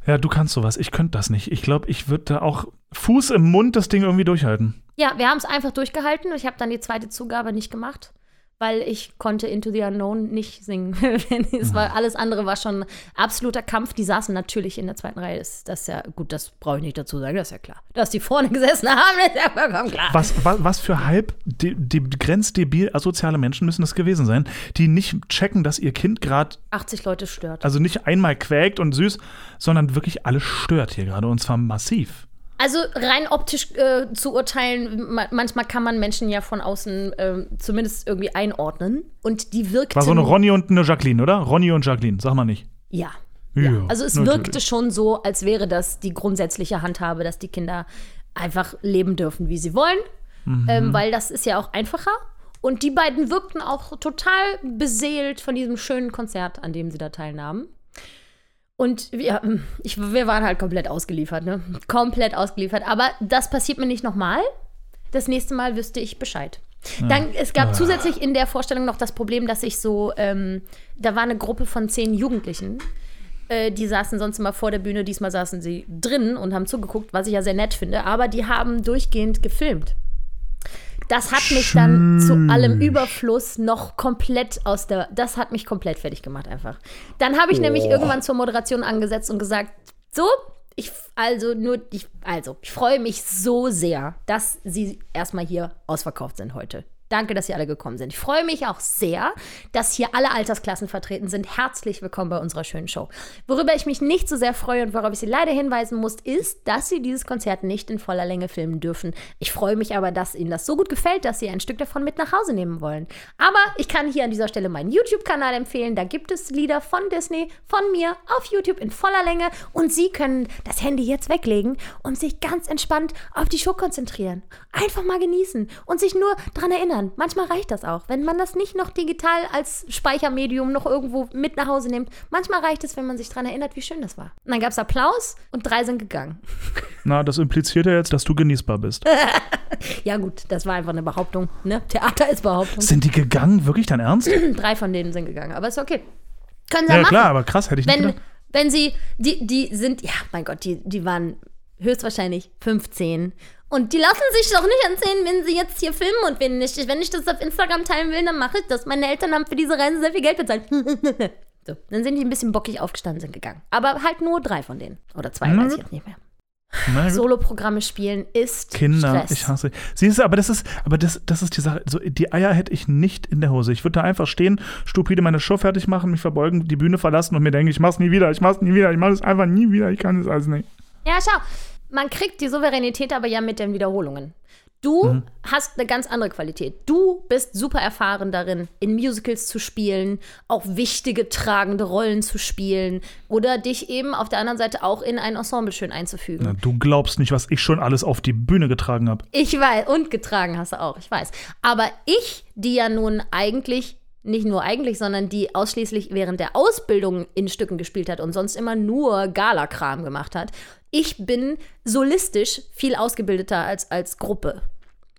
Ja, du kannst sowas. Ich könnte das nicht. Ich glaube, ich würde da auch Fuß im Mund das Ding irgendwie durchhalten. Ja, wir haben es einfach durchgehalten. Ich habe dann die zweite Zugabe nicht gemacht, weil ich konnte Into the Unknown nicht singen. es war, alles andere war schon absoluter Kampf. Die saßen natürlich in der zweiten Reihe. Das, das ist ja gut, das brauche ich nicht dazu sagen, das ist ja klar. Dass die vorne gesessen haben, ist ja vollkommen klar. Was, was, was für halb de, de, grenzdebil asoziale Menschen müssen das gewesen sein, die nicht checken, dass ihr Kind gerade 80 Leute stört. also nicht einmal quäkt und süß, sondern wirklich alles stört hier gerade und zwar massiv. Also rein optisch äh, zu urteilen, ma manchmal kann man Menschen ja von außen ähm, zumindest irgendwie einordnen. Und die wirkten. War so eine Ronny und eine Jacqueline, oder? Ronny und Jacqueline, sag mal nicht. Ja. Ja, Also es natürlich. wirkte schon so, als wäre das die grundsätzliche Handhabe, dass die Kinder einfach leben dürfen, wie sie wollen, Mhm. ähm, weil das ist ja auch einfacher. Und die beiden wirkten auch total beseelt von diesem schönen Konzert, an dem sie da teilnahmen. Und wir, ich, wir waren halt komplett ausgeliefert, ne? Komplett ausgeliefert. Aber das passiert mir nicht nochmal. Das nächste Mal wüsste ich Bescheid. Dann, es gab zusätzlich in der Vorstellung noch das Problem, dass ich so, ähm, da war eine Gruppe von zehn Jugendlichen, äh, die saßen sonst immer vor der Bühne, diesmal saßen sie drin und haben zugeguckt, was ich ja sehr nett finde, aber die haben durchgehend gefilmt. Das hat mich dann zu allem Überfluss noch komplett aus der, das hat mich komplett fertig gemacht einfach. Dann habe ich nämlich irgendwann zur Moderation angesetzt und gesagt, so, ich, also nur, ich, also, ich freue mich so sehr, dass Sie erstmal hier ausverkauft sind heute. Danke, dass Sie alle gekommen sind. Ich freue mich auch sehr, dass hier alle Altersklassen vertreten sind. Herzlich willkommen bei unserer schönen Show. Worüber ich mich nicht so sehr freue und worauf ich Sie leider hinweisen muss, ist, dass Sie dieses Konzert nicht in voller Länge filmen dürfen. Ich freue mich aber, dass Ihnen das so gut gefällt, dass Sie ein Stück davon mit nach Hause nehmen wollen. Aber ich kann hier an dieser Stelle meinen YouTube-Kanal empfehlen. Da gibt es Lieder von Disney, von mir auf YouTube in voller Länge und Sie können das Handy jetzt weglegen und sich ganz entspannt auf die Show konzentrieren. Einfach mal genießen und sich nur dran erinnern. Manchmal reicht das auch, wenn man das nicht noch digital als Speichermedium noch irgendwo mit nach Hause nimmt. Manchmal reicht es, wenn man sich dran erinnert, wie schön das war. Und dann gab es Applaus und drei sind gegangen. Na, das impliziert ja jetzt, dass du genießbar bist. Ja gut, das war einfach eine Behauptung. Ne? Theater ist Behauptung. Sind die gegangen? Wirklich dein Ernst? Drei von denen sind gegangen, aber ist okay. Können sie Ja, machen. klar, aber krass, hätte ich nicht wenn, gedacht. wenn sie, die, die sind, ja, mein Gott, die, die waren höchstwahrscheinlich 15. Und die lassen sich doch nicht erzählen, wenn sie jetzt hier filmen und wenn nicht. Wenn ich das auf Instagram teilen will, dann mache ich das. Meine Eltern haben für diese Reise sehr viel Geld bezahlt. so, dann sind die ein bisschen bockig aufgestanden, sind gegangen. Aber halt nur drei von denen. Oder zwei, Na weiß ich gut. jetzt nicht mehr. Soloprogramme spielen ist Kinder, Stress. ich hasse. Siehst du, aber das ist, aber das, das ist die Sache. So, die Eier hätte ich nicht in der Hose. Ich würde da einfach stehen, stupide meine Show fertig machen, mich verbeugen, die Bühne verlassen und mir denken, ich mach's nie wieder, ich mach's nie wieder, ich mach es einfach nie wieder, ich kann es alles nicht. Ja, schau. Man kriegt die Souveränität aber ja mit den Wiederholungen. Du hast eine ganz andere Qualität. Du bist super erfahren darin, in Musicals zu spielen, auch wichtige, tragende Rollen zu spielen oder dich eben auf der anderen Seite auch in ein Ensemble schön einzufügen. Na, du glaubst nicht, was ich schon alles auf die Bühne getragen habe. Ich weiß, und getragen hast du auch, ich weiß. Aber ich, die ja nun eigentlich, nicht nur eigentlich, sondern die ausschließlich während der Ausbildung in Stücken gespielt hat und sonst immer nur Galakram gemacht hat, ich bin solistisch viel ausgebildeter als als Gruppe.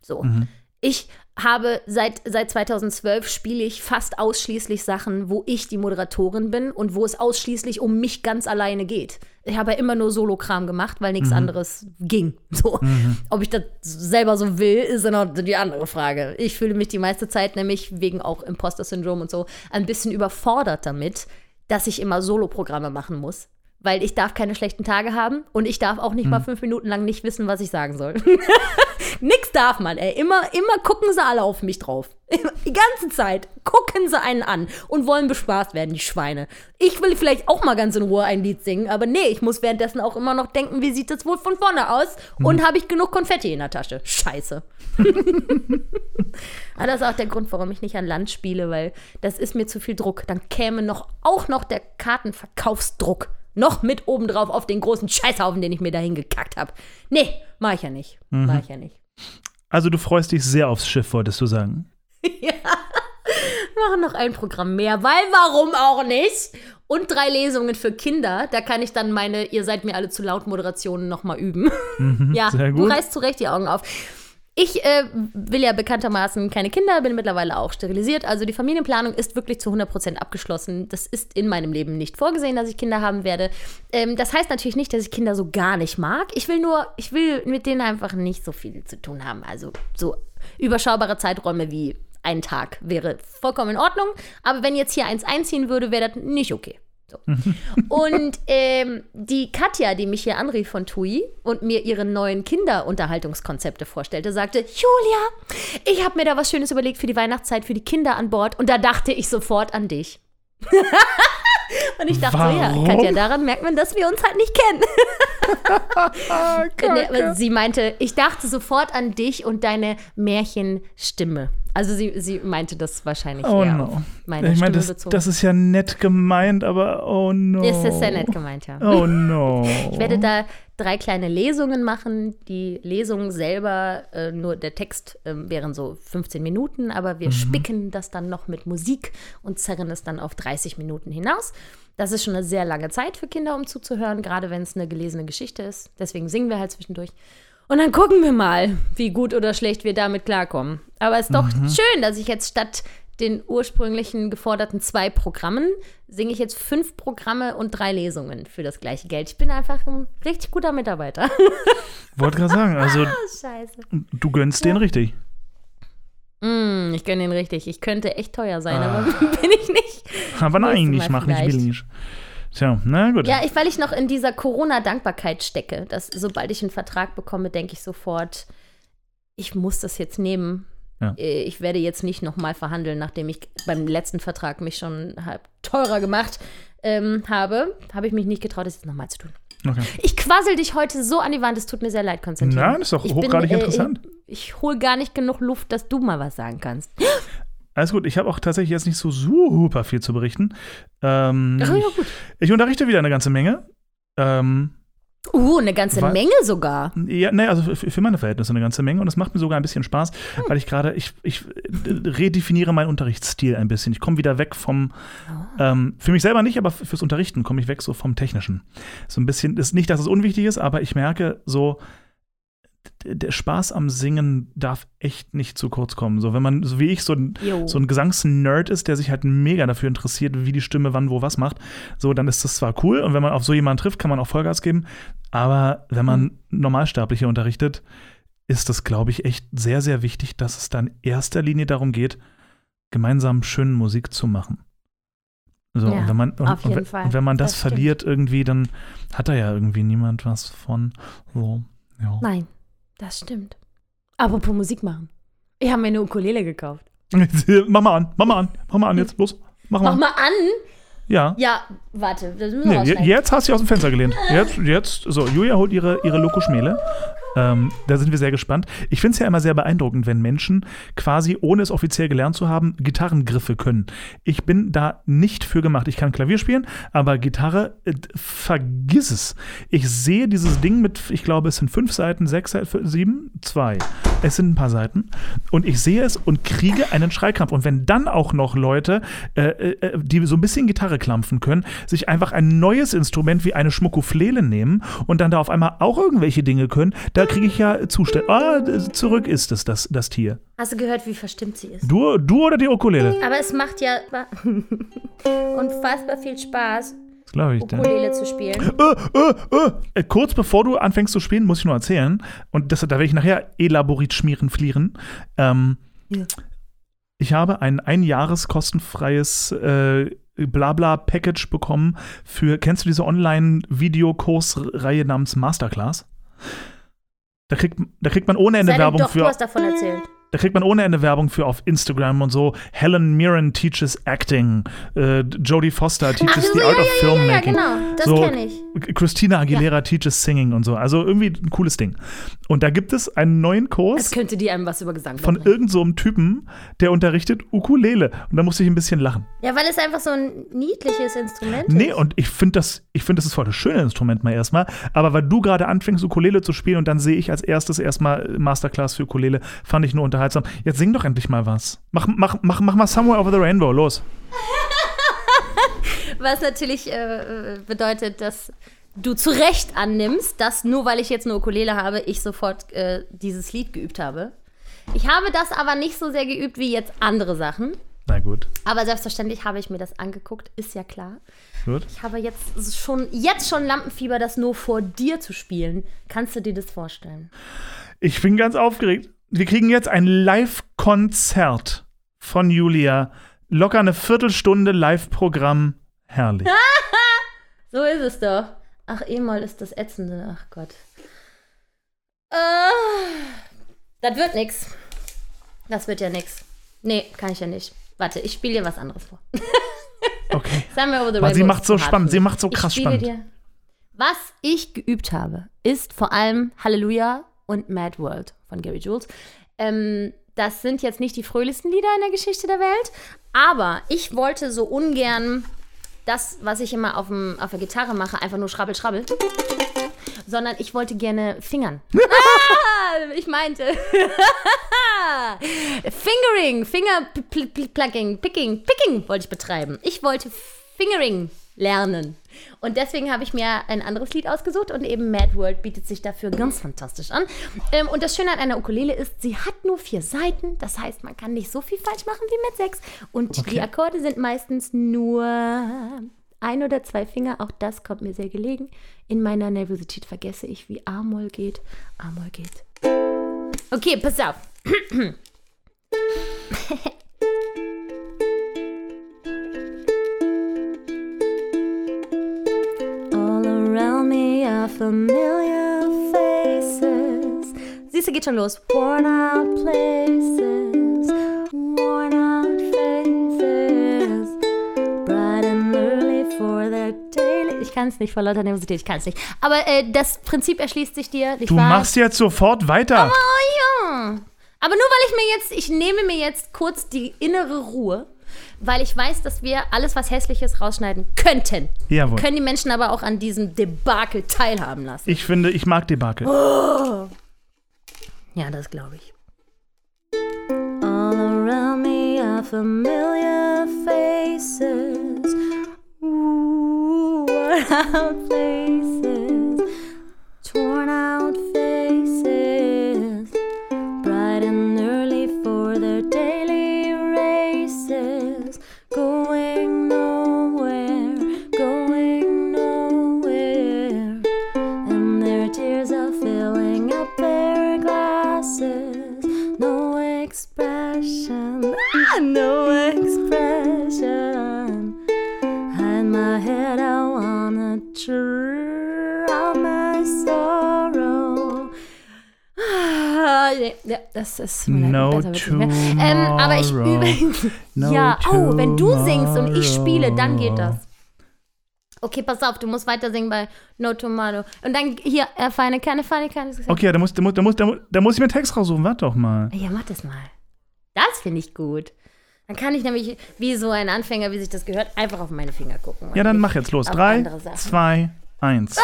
So. Ich habe seit, seit 2012 spiele ich fast ausschließlich Sachen, wo ich die Moderatorin bin und wo es ausschließlich um mich ganz alleine geht. Ich habe ja immer nur Solokram gemacht, weil nichts anderes ging. So. Ob ich das selber so will, ist dann noch die andere Frage. Ich fühle mich die meiste Zeit nämlich wegen auch Imposter-Syndrom und so ein bisschen überfordert damit, dass ich immer Soloprogramme machen muss. Weil ich darf keine schlechten Tage haben und ich darf auch nicht mal fünf Minuten lang nicht wissen, was ich sagen soll. Nix darf man, ey. Immer, immer gucken sie alle auf mich drauf. Die ganze Zeit gucken sie einen an und wollen bespaßt werden, die Schweine. Ich will vielleicht auch mal ganz in Ruhe ein Lied singen, aber nee, ich muss währenddessen auch immer noch denken, wie sieht das wohl von vorne aus? Und habe ich genug Konfetti in der Tasche? Scheiße. Aber das ist auch der Grund, warum ich nicht an Land spiele, weil das ist mir zu viel Druck. Dann käme noch auch noch der Kartenverkaufsdruck noch mit obendrauf auf den großen Scheißhaufen, den ich mir dahin gekackt habe. Nee, mach ich ja nicht. Mach ich ja nicht. Also du freust dich sehr aufs Schiff, wolltest du sagen. Machen noch ein Programm mehr, weil warum auch nicht? Und drei Lesungen für Kinder. Da kann ich dann meine Ihr seid mir alle zu laut Moderationen nochmal üben. ja, sehr du gut. reißt zu Recht die Augen auf. Ich äh, will ja bekanntermaßen keine Kinder, bin mittlerweile auch sterilisiert. Also die Familienplanung ist wirklich zu 100% abgeschlossen. Das ist in meinem Leben nicht vorgesehen, dass ich Kinder haben werde. Ähm, das heißt natürlich nicht, dass ich Kinder so gar nicht mag. Ich will nur, ich will mit denen einfach nicht so viel zu tun haben. Also so überschaubare Zeiträume wie ein Tag wäre vollkommen in Ordnung. Aber wenn jetzt hier eins einziehen würde, wäre das nicht okay. So. Und ähm, die Katja, die mich hier anrief von TUI und mir ihre neuen Kinderunterhaltungskonzepte vorstellte, sagte, Julia, ich habe mir da was Schönes überlegt für die Weihnachtszeit, für die Kinder an Bord. Und da dachte ich sofort an dich. und ich dachte so, ja, Warum? Katja, daran merkt man, dass wir uns halt nicht kennen. Sie meinte, ich dachte sofort an dich und deine Märchenstimme. Also sie, sie meinte das wahrscheinlich Oh eher no. auf meine ich meine, das, das ist ja nett gemeint, aber oh no. ist das sehr nett gemeint, ja. Oh no. Ich werde da drei kleine Lesungen machen. Die Lesung selber, äh, nur der Text ähm, wären so 15 Minuten, aber wir spicken das dann noch mit Musik und zerren es dann auf 30 Minuten hinaus. Das ist schon eine sehr lange Zeit für Kinder, um zuzuhören, gerade wenn es eine gelesene Geschichte ist. Deswegen singen wir halt zwischendurch. Und dann gucken wir mal, wie gut oder schlecht wir damit klarkommen. Aber es ist doch schön, dass ich jetzt statt den ursprünglichen geforderten zwei Programmen singe ich jetzt fünf Programme und drei Lesungen für das gleiche Geld. Ich bin einfach ein richtig guter Mitarbeiter. Wollte gerade sagen, also Scheiße. du gönnst den richtig. Mm, ich gönne den richtig. Ich könnte echt teuer sein, aber bin ich nicht. Aber nein, ich Mal mach nicht billig. Tja, na gut. Ja, ich, weil ich noch in dieser Corona-Dankbarkeit stecke, dass sobald ich einen Vertrag bekomme, denke ich sofort, ich muss das jetzt nehmen. Ja. Äh, Ich werde jetzt nicht nochmal verhandeln, nachdem ich beim letzten Vertrag mich schon halb teurer gemacht ähm, habe. Habe ich mich nicht getraut, das jetzt nochmal zu tun. Okay. Ich quassel dich heute so an die Wand, es tut mir sehr leid, Konstantin. Nein, ist doch Ich hochgradig bin, äh, interessant. Ich, ich hole gar nicht genug Luft, dass du mal was sagen kannst. Alles gut, ich habe auch tatsächlich jetzt nicht so super viel zu berichten. Ähm, Ach ja, gut. ich unterrichte wieder eine ganze Menge. Ähm, Uh, eine ganze Wa- Menge sogar. Ja, ne, also für, für meine Verhältnisse eine ganze Menge und es macht mir sogar ein bisschen Spaß, Hm. weil ich gerade, ich, ich redefiniere meinen Unterrichtsstil ein bisschen. Ich komme wieder weg vom, Ah. ähm, für mich selber nicht, aber fürs Unterrichten komme ich weg so vom Technischen. So ein bisschen, ist nicht, dass es unwichtig ist, aber ich merke so, der Spaß am Singen darf echt nicht zu kurz kommen. So, wenn man, so wie ich, so ein, Jo. so ein Gesangsnerd ist, der sich halt mega dafür interessiert, wie die Stimme wann wo was macht, so, dann ist das zwar cool und wenn man auf so jemanden trifft, kann man auch Vollgas geben, aber wenn man Mhm. Normalsterbliche unterrichtet, ist das, glaube ich, echt sehr, sehr wichtig, dass es dann in erster Linie darum geht, gemeinsam schöne Musik zu machen. So, Ja, und wenn man, und, und, und wenn man das, Das verliert irgendwie, dann hat da ja irgendwie niemand was von. So, ja. Nein, das stimmt. Apropos Musik machen. Ich habe mir eine Ukulele gekauft. mach mal an, mach mal an, mach mal an jetzt, los. Mach mal. Mach mal an. Ja. Ja, warte, das müssen wir Nee, jetzt hast du dich aus dem Fenster gelehnt. Jetzt, jetzt, so, Julia holt ihre, ihre Lokoschmäle. Ähm, da sind wir sehr gespannt. Ich finde es ja immer sehr beeindruckend, wenn Menschen quasi, ohne es offiziell gelernt zu haben, Gitarrengriffe können. Ich bin da nicht für gemacht. Ich kann Klavier spielen, aber Gitarre, äh, vergiss es. Ich sehe dieses Ding mit, ich glaube, es sind fünf Seiten, sechs Seiten, sieben, zwei. Es sind ein paar Seiten. Und ich sehe es und kriege einen Schreikrampf. Und wenn dann auch noch Leute, äh, äh, die so ein bisschen Gitarre klampfen können, sich einfach ein neues Instrument wie eine Schmuckuflele nehmen und dann da auf einmal auch irgendwelche Dinge können, da kriege ich ja Zustand. Ah, zurück ist es, das, das Tier. Hast du gehört, wie verstimmt sie ist? Du, du oder die Ukulele? Aber es macht ja unfassbar viel Spaß, glaube ich. denn. Zu spielen. Äh, äh, äh. Äh, Kurz bevor du anfängst zu spielen, muss ich nur erzählen, und das, da werde ich nachher elaborit schmieren, flieren. Ähm, Ja. Ich habe ein ein Jahres kostenfreies äh, Blabla-Package bekommen für, kennst du diese Online-Videokursreihe namens Masterclass? Da kriegt, da kriegt man ohne Ende Sei Werbung doch, für. du hast davon erzählt. Da kriegt man ohne Ende Werbung für auf Instagram und so. Helen Mirren teaches acting. Äh, Jodie Foster teaches so, the ja, art of ja, ja, ja, filmmaking. genau. Das so, kenn ich. Christina Aguilera teaches singing und so. Also irgendwie ein cooles Ding. Und da gibt es einen neuen Kurs Es könnte dir einem was über Gesang von irgendeinem so einem Typen, der unterrichtet Ukulele. Und da musste ich ein bisschen lachen. Ja, weil es einfach so ein niedliches Instrument Nee, ist. und ich finde das, ich finde, das ist voll das schöne Instrument mal erstmal. Aber weil du gerade anfängst, Ukulele zu spielen und dann sehe ich als erstes erstmal Masterclass für Ukulele, fand ich nur unterhaltsam. Jetzt sing doch endlich mal was. Mach, mach, mach, mach mal Somewhere Over the Rainbow, los. Was natürlich äh, äh, bedeutet, dass du zu Recht annimmst, dass nur weil ich jetzt eine Ukulele habe, ich sofort äh, dieses Lied geübt habe. Ich habe das aber nicht so sehr geübt wie jetzt andere Sachen. Na gut, Aber selbstverständlich habe ich mir das angeguckt, ist ja klar. gut. Ich habe jetzt schon, jetzt schon Lampenfieber, das nur vor dir zu spielen. Kannst du dir das vorstellen? Ich bin ganz aufgeregt. Wir kriegen jetzt ein Live-Konzert von Julia. Locker eine Viertelstunde Live-Programm. Herrlich. So ist es doch. Ach, E-Moll ist das Ätzende. Ach Gott. Äh, das wird nix. Das wird ja nix. Nee, kann ich ja nicht. Warte, ich spiele dir was anderes vor. Okay. Wir over the Aber sie Rainbow macht so spannend, sie macht so krass spannend. Dir, was ich geübt habe, ist vor allem Halleluja und Mad World von Gary Jules. Ähm, das sind jetzt nicht die fröhlichsten Lieder in der Geschichte der Welt, aber ich wollte so ungern das, was ich immer auf, dem, auf der Gitarre mache, einfach nur schrabbel, schrabbel, sondern ich wollte gerne fingern. ah, ich meinte. Fingering, Finger pl pl Plugging, Picking, Picking wollte ich betreiben. Ich wollte Fingering lernen. Und deswegen habe ich mir ein anderes Lied ausgesucht und eben Mad World bietet sich dafür ganz fantastisch an. Ähm, und das Schöne an einer Ukulele ist, sie hat nur vier Seiten. Das heißt, man kann nicht so viel falsch machen wie mit sechs. Und die Okay. Akkorde sind meistens nur ein oder zwei Finger. Auch das kommt mir sehr gelegen. In meiner Nervosität vergesse ich, wie A-Moll geht. A-Moll geht. Okay, pass auf. are familiar faces. Siehst du, geht schon los. Worn out places, worn out faces. Bright and early for their daily. Ich kann es nicht vor lauter Nervosität, ich kann es nicht. Aber äh, das Prinzip erschließt sich dir. nicht Du wahr? machst jetzt sofort weiter. Oh ja. Aber nur weil ich mir jetzt, ich nehme mir jetzt kurz die innere Ruhe, weil ich weiß, dass wir alles, was Hässliches rausschneiden könnten. Jawohl. Können die Menschen aber auch an diesem Debakel teilhaben lassen. Ich finde, ich mag Debakel. Ja, das glaube ich. All around me are familiar faces. Ooh, out places. Torn out nee, ja, das ist No mehr. Ähm, aber ich tomorrow. übe. No ja, oh, wenn du singst und ich spiele, dann geht tomorrow. das. Okay, pass auf, du musst weiter singen bei No Tomato. Und dann hier, äh, feine, keine, feine, keine. Okay, da muss, da, muss, da, muss, da, muss, ich mir einen Text raussuchen. Warte doch mal. Ja, mach das mal. Das finde ich gut. Dann kann ich nämlich, wie so ein Anfänger, wie sich das gehört, einfach auf meine Finger gucken. Ja, dann mach jetzt los. Drei, zwei, eins.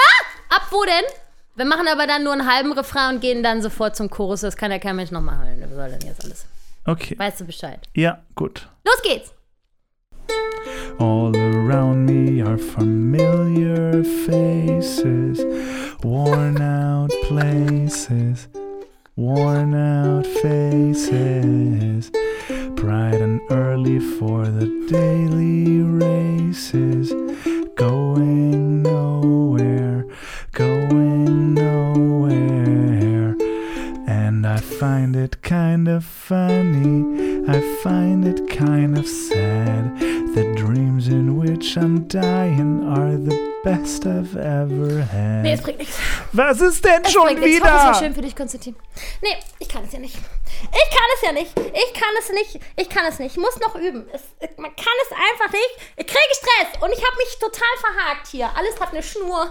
Ab wo denn? Wir machen aber dann nur einen halben Refrain und gehen dann sofort zum Chorus. Das kann ja kein Mensch nochmal hören. Was soll denn jetzt alles? Okay. Weißt du Bescheid? Ja, gut. Los geht's! All around me are familiar faces, worn out places, worn out faces. Bright and early for the daily races, going nowhere, going find it kind of funny, I find it kind of sad. The dreams in which I'm dying are the best I've ever had. Nee, es bringt nichts. Was ist denn Es schon bringt nichts. Ich hoffe, es war wieder? schön für dich, Konstantin. Nee, ich kann es ja nicht. Ich kann es ja nicht. Ich kann es nicht. Ich kann es nicht. Ich muss noch üben. Es, man kann es einfach nicht. Ich kriege Stress und ich habe mich total verhakt hier. Alles hat eine Schnur.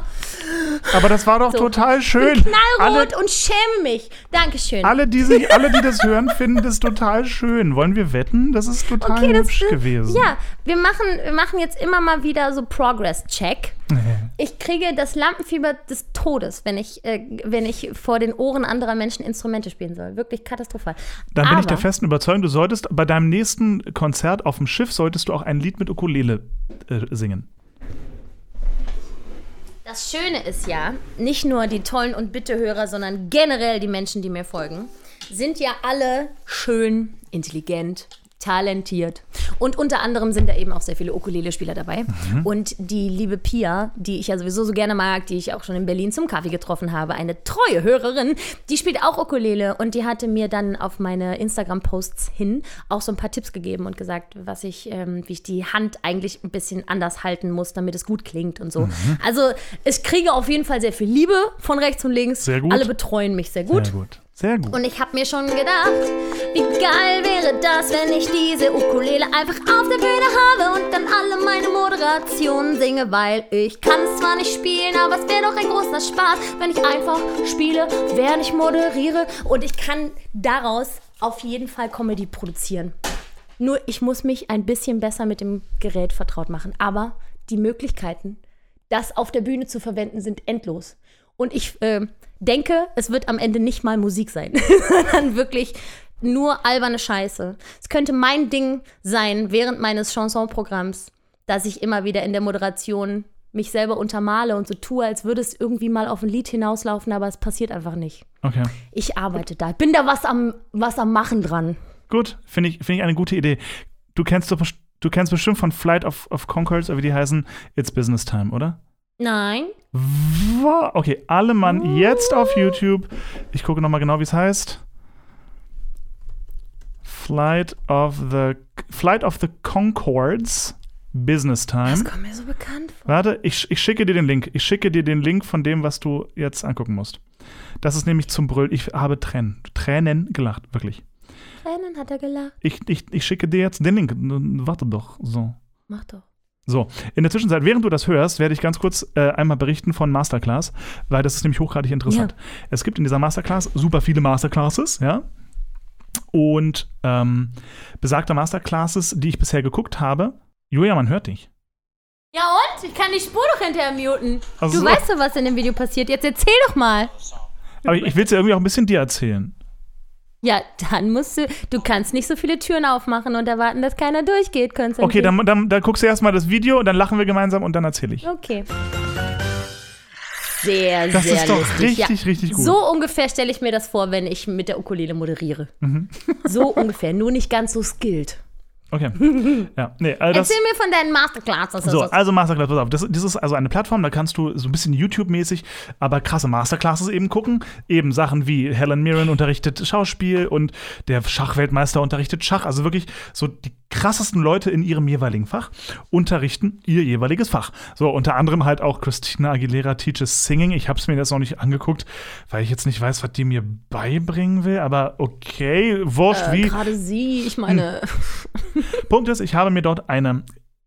Aber das war doch So. total schön. Knallrot Alle, und schäme mich. Dankeschön. alle, die sich, alle, die das hören, finden das total schön. Wollen wir wetten? Das ist total Okay, das hübsch ist- gewesen. Ja, wir machen, wir machen jetzt immer mal wieder so Progress-Check. Ich kriege das Lampenfieber des Todes, wenn ich, äh, wenn ich vor den Ohren anderer Menschen Instrumente spielen soll. Wirklich katastrophal. Dann bin Aber ich der festen Überzeugung, du solltest bei deinem nächsten Konzert auf dem Schiff solltest du auch ein Lied mit Ukulele äh, singen. Das Schöne ist ja, nicht nur die tollen und Bittehörer, sondern generell die Menschen, die mir folgen, sind ja alle schön, intelligent, talentiert. Und unter anderem sind da eben auch sehr viele Ukulele-Spieler dabei. Und die liebe Pia, die ich ja sowieso so gerne mag, die ich auch schon in Berlin zum Kaffee getroffen habe, eine treue Hörerin, die spielt auch Ukulele und die hatte mir dann auf meine Instagram-Posts hin auch so ein paar Tipps gegeben und gesagt, was ich, ähm, wie ich die Hand eigentlich ein bisschen anders halten muss, damit es gut klingt und so. Also ich kriege auf jeden Fall sehr viel Liebe von rechts und links. Sehr gut. Alle betreuen mich sehr gut. Sehr gut. Sehr gut. Und ich habe mir schon gedacht, wie geil wäre das, wenn ich diese Ukulele einfach auf der Bühne habe und dann alle meine Moderationen singe, weil ich kann es zwar nicht spielen, aber es wäre doch ein großer Spaß, wenn ich einfach spiele, während ich moderiere und ich kann daraus auf jeden Fall Comedy produzieren. Nur ich muss mich ein bisschen besser mit dem Gerät vertraut machen, aber die Möglichkeiten, das auf der Bühne zu verwenden, sind endlos. Und ich äh, denke, es wird am Ende nicht mal Musik sein, sondern wirklich nur alberne Scheiße. Es könnte mein Ding sein während meines Chansonprogramms, dass ich immer wieder in der Moderation mich selber untermale und so tue, als würde es irgendwie mal auf ein Lied hinauslaufen, aber es passiert einfach nicht. Okay. Ich arbeite da. Bin da was am, was am Machen dran. Gut, finde ich, find ich eine gute Idee. Du kennst du kennst bestimmt von Flight of, of Concords, oder wie die heißen, It's Business Time, oder? Nein. Okay, alle Mann jetzt auf YouTube. Ich gucke nochmal genau, wie es heißt. Flight of the Flight of the Concords Business Time. Das kommt mir so bekannt vor. Warte, ich, ich schicke dir den Link. Ich schicke dir den Link von dem, was du jetzt angucken musst. Das ist nämlich zum Brüllen. Ich habe Tränen, Tränen gelacht, wirklich. Tränen hat er gelacht. Ich, ich, ich schicke dir jetzt den Link. Warte doch. So. Mach doch. So, in der Zwischenzeit, während du das hörst, werde ich ganz kurz äh, einmal berichten von Masterclass, weil das ist nämlich hochgradig interessant. Es gibt in dieser Masterclass super viele Masterclasses, ja. Und ähm, besagte Masterclasses, die ich bisher geguckt habe, Julia, man hört dich. Ja und? Ich kann die Spur doch hinterher muten. Ach Du so. weißt doch, was in dem Video passiert. Jetzt erzähl doch mal. Aber ich, ich will es ja irgendwie auch ein bisschen dir erzählen. Ja, dann musst du, du kannst nicht so viele Türen aufmachen und erwarten, dass keiner durchgeht, Konstantin. Okay, dann, dann, dann guckst du erstmal das Video und dann lachen wir gemeinsam und dann erzähle ich. Okay. Sehr, Das sehr ist doch lustig. richtig, richtig gut. So ungefähr stelle ich mir das vor, wenn ich mit der Ukulele moderiere. Mhm. So ungefähr, nur nicht ganz so skilled. Okay. Ja, nee, also Erzähl mir von deinen Masterclasses. So, also Masterclass, pass auf. Das, das ist also eine Plattform, da kannst du so ein bisschen YouTube-mäßig, aber krasse Masterclasses eben gucken. Eben Sachen wie Helen Mirren unterrichtet Schauspiel und der Schachweltmeister unterrichtet Schach. Also wirklich so die krassesten Leute in ihrem jeweiligen Fach unterrichten ihr jeweiliges Fach. So, unter anderem halt auch Christina Aguilera teaches Singing. Ich habe es mir jetzt noch nicht angeguckt, weil ich jetzt nicht weiß, was die mir beibringen will. Aber okay, wurscht, äh, wie. Gerade sie, ich meine. Punkt ist, ich habe mir dort eine,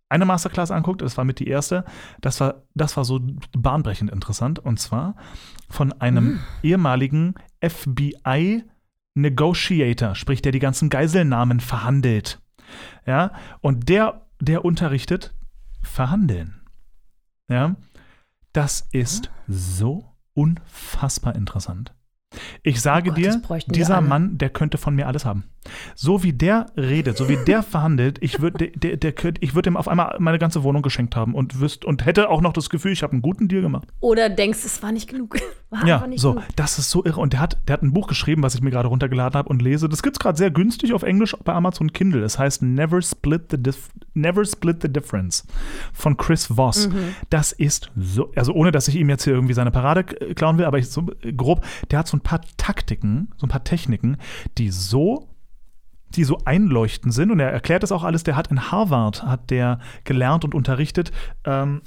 eine Masterclass angeguckt, das war mit die erste. Das war, das war so bahnbrechend interessant. Und zwar von einem ehemaligen FBI-Negotiator, sprich, der die ganzen Geiselnamen verhandelt. Ja, und der, der unterrichtet Verhandeln. Ja, das ist so unfassbar interessant. Ich sage Oh Gott, dir, dieser. Mann, der könnte von mir alles haben. So wie der redet, so wie der verhandelt, ich würde der, der, ich würd ihm auf einmal meine ganze Wohnung geschenkt haben und wüsst, und hätte auch noch das Gefühl, ich habe einen guten Deal gemacht. Oder denkst, es war nicht genug. War Ja, nicht so, genug. das ist so irre. Und der hat, der hat ein Buch geschrieben, was ich mir gerade runtergeladen habe und lese. Das gibt's gerade sehr günstig auf Englisch bei Amazon Kindle. Es heißt Never Split the Dif Never Split the Difference von Chris Voss. Das ist so, also ohne, dass ich ihm jetzt hier irgendwie seine Parade klauen will, aber ich so grob, der hat so ein paar Taktiken, so ein paar Techniken, die so die so einleuchtend sind und er erklärt das auch alles. Der hat in Harvard hat der gelernt und unterrichtet, ähm,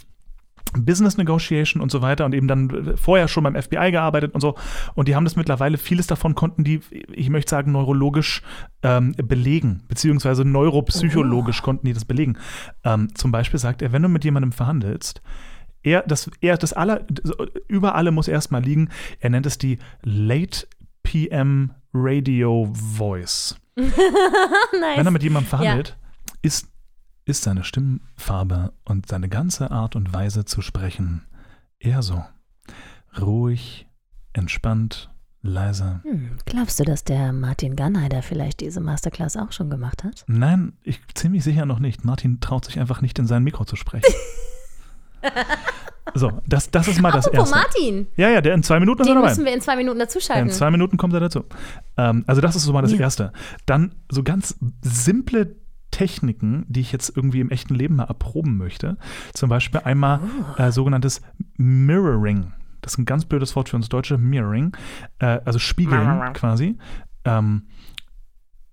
Business Negotiation und so weiter und eben dann vorher schon beim FBI gearbeitet und so. Und die haben das mittlerweile, vieles davon konnten die, ich möchte sagen, neurologisch ähm, belegen, beziehungsweise neuropsychologisch konnten die das belegen. Ähm, zum Beispiel sagt er, wenn du mit jemandem verhandelst, er, das, er, das aller, über alle muss erstmal liegen, er nennt es die Late PM Radio Voice. nice. Wenn er mit jemandem verhandelt, ist, ist seine Stimmfarbe und seine ganze Art und Weise zu sprechen eher so ruhig, entspannt, leise. Hm, glaubst du, dass der Martin Gannheider vielleicht diese Masterclass auch schon gemacht hat? Nein, ich ziemlich sicher noch nicht. Martin traut sich einfach nicht in sein Mikro zu sprechen. so, das, das ist mal das Apropos Erste. Martin, Ja, ja, der in zwei Minuten ist er den dabei. müssen wir in zwei Minuten Ja, dazuschalten. in zwei Minuten kommt er dazu. Ähm, also das ist so mal das Ja. Erste. Dann so ganz simple Techniken, die ich jetzt irgendwie im echten Leben mal erproben möchte. Zum Beispiel einmal Oh. äh, sogenanntes Mirroring. Das ist ein ganz blödes Wort für uns Deutsche, Mirroring. Äh, also spiegeln quasi. Ähm,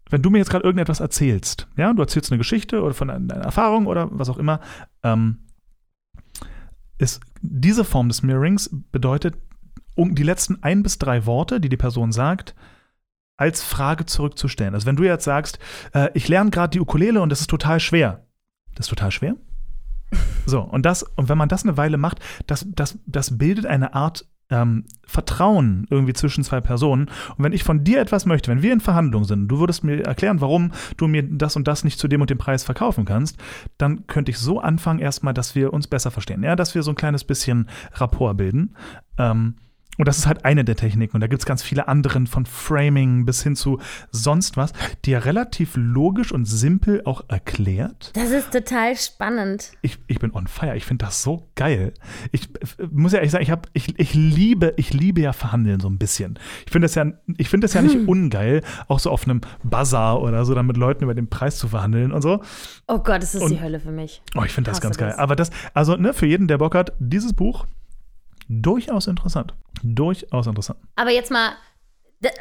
wenn du mir jetzt gerade irgendetwas erzählst, ja, du erzählst eine Geschichte oder von einer Erfahrung oder was auch immer, ähm, ist diese Form des Mirrorings bedeutet, um die letzten ein bis drei Worte, die die Person sagt, als Frage zurückzustellen. Also wenn du jetzt sagst, äh, ich lerne gerade die Ukulele und das ist total schwer. Das ist total schwer? So, und das, und wenn man das eine Weile macht, das, das, das bildet eine Art ähm, Vertrauen irgendwie zwischen zwei Personen. Und wenn ich von dir etwas möchte, wenn wir in Verhandlungen sind, du würdest mir erklären, warum du mir das und das nicht zu dem und dem Preis verkaufen kannst, dann könnte ich so anfangen erstmal, dass wir uns besser verstehen. Ja, dass wir so ein kleines bisschen Rapport bilden. Ähm, und das ist halt eine der Techniken. Und da gibt es ganz viele anderen, von Framing bis hin zu sonst was, die er relativ logisch und simpel auch erklärt. Das ist total spannend. Ich, ich bin on fire. Ich finde das so geil. Ich äh, muss ja ehrlich sagen, ich, hab, ich, ich, liebe, ich liebe ja Verhandeln so ein bisschen. Ich finde das ja, ich finde das ja nicht ungeil, auch so auf einem Bazar oder so, dann mit Leuten über den Preis zu verhandeln und so. Oh Gott, das ist Und- die Hölle für mich. Oh, ich finde das ganz geil. das. Aber das, also ne, für jeden, der Bock hat, dieses Buch durchaus interessant. Durchaus interessant. Aber jetzt mal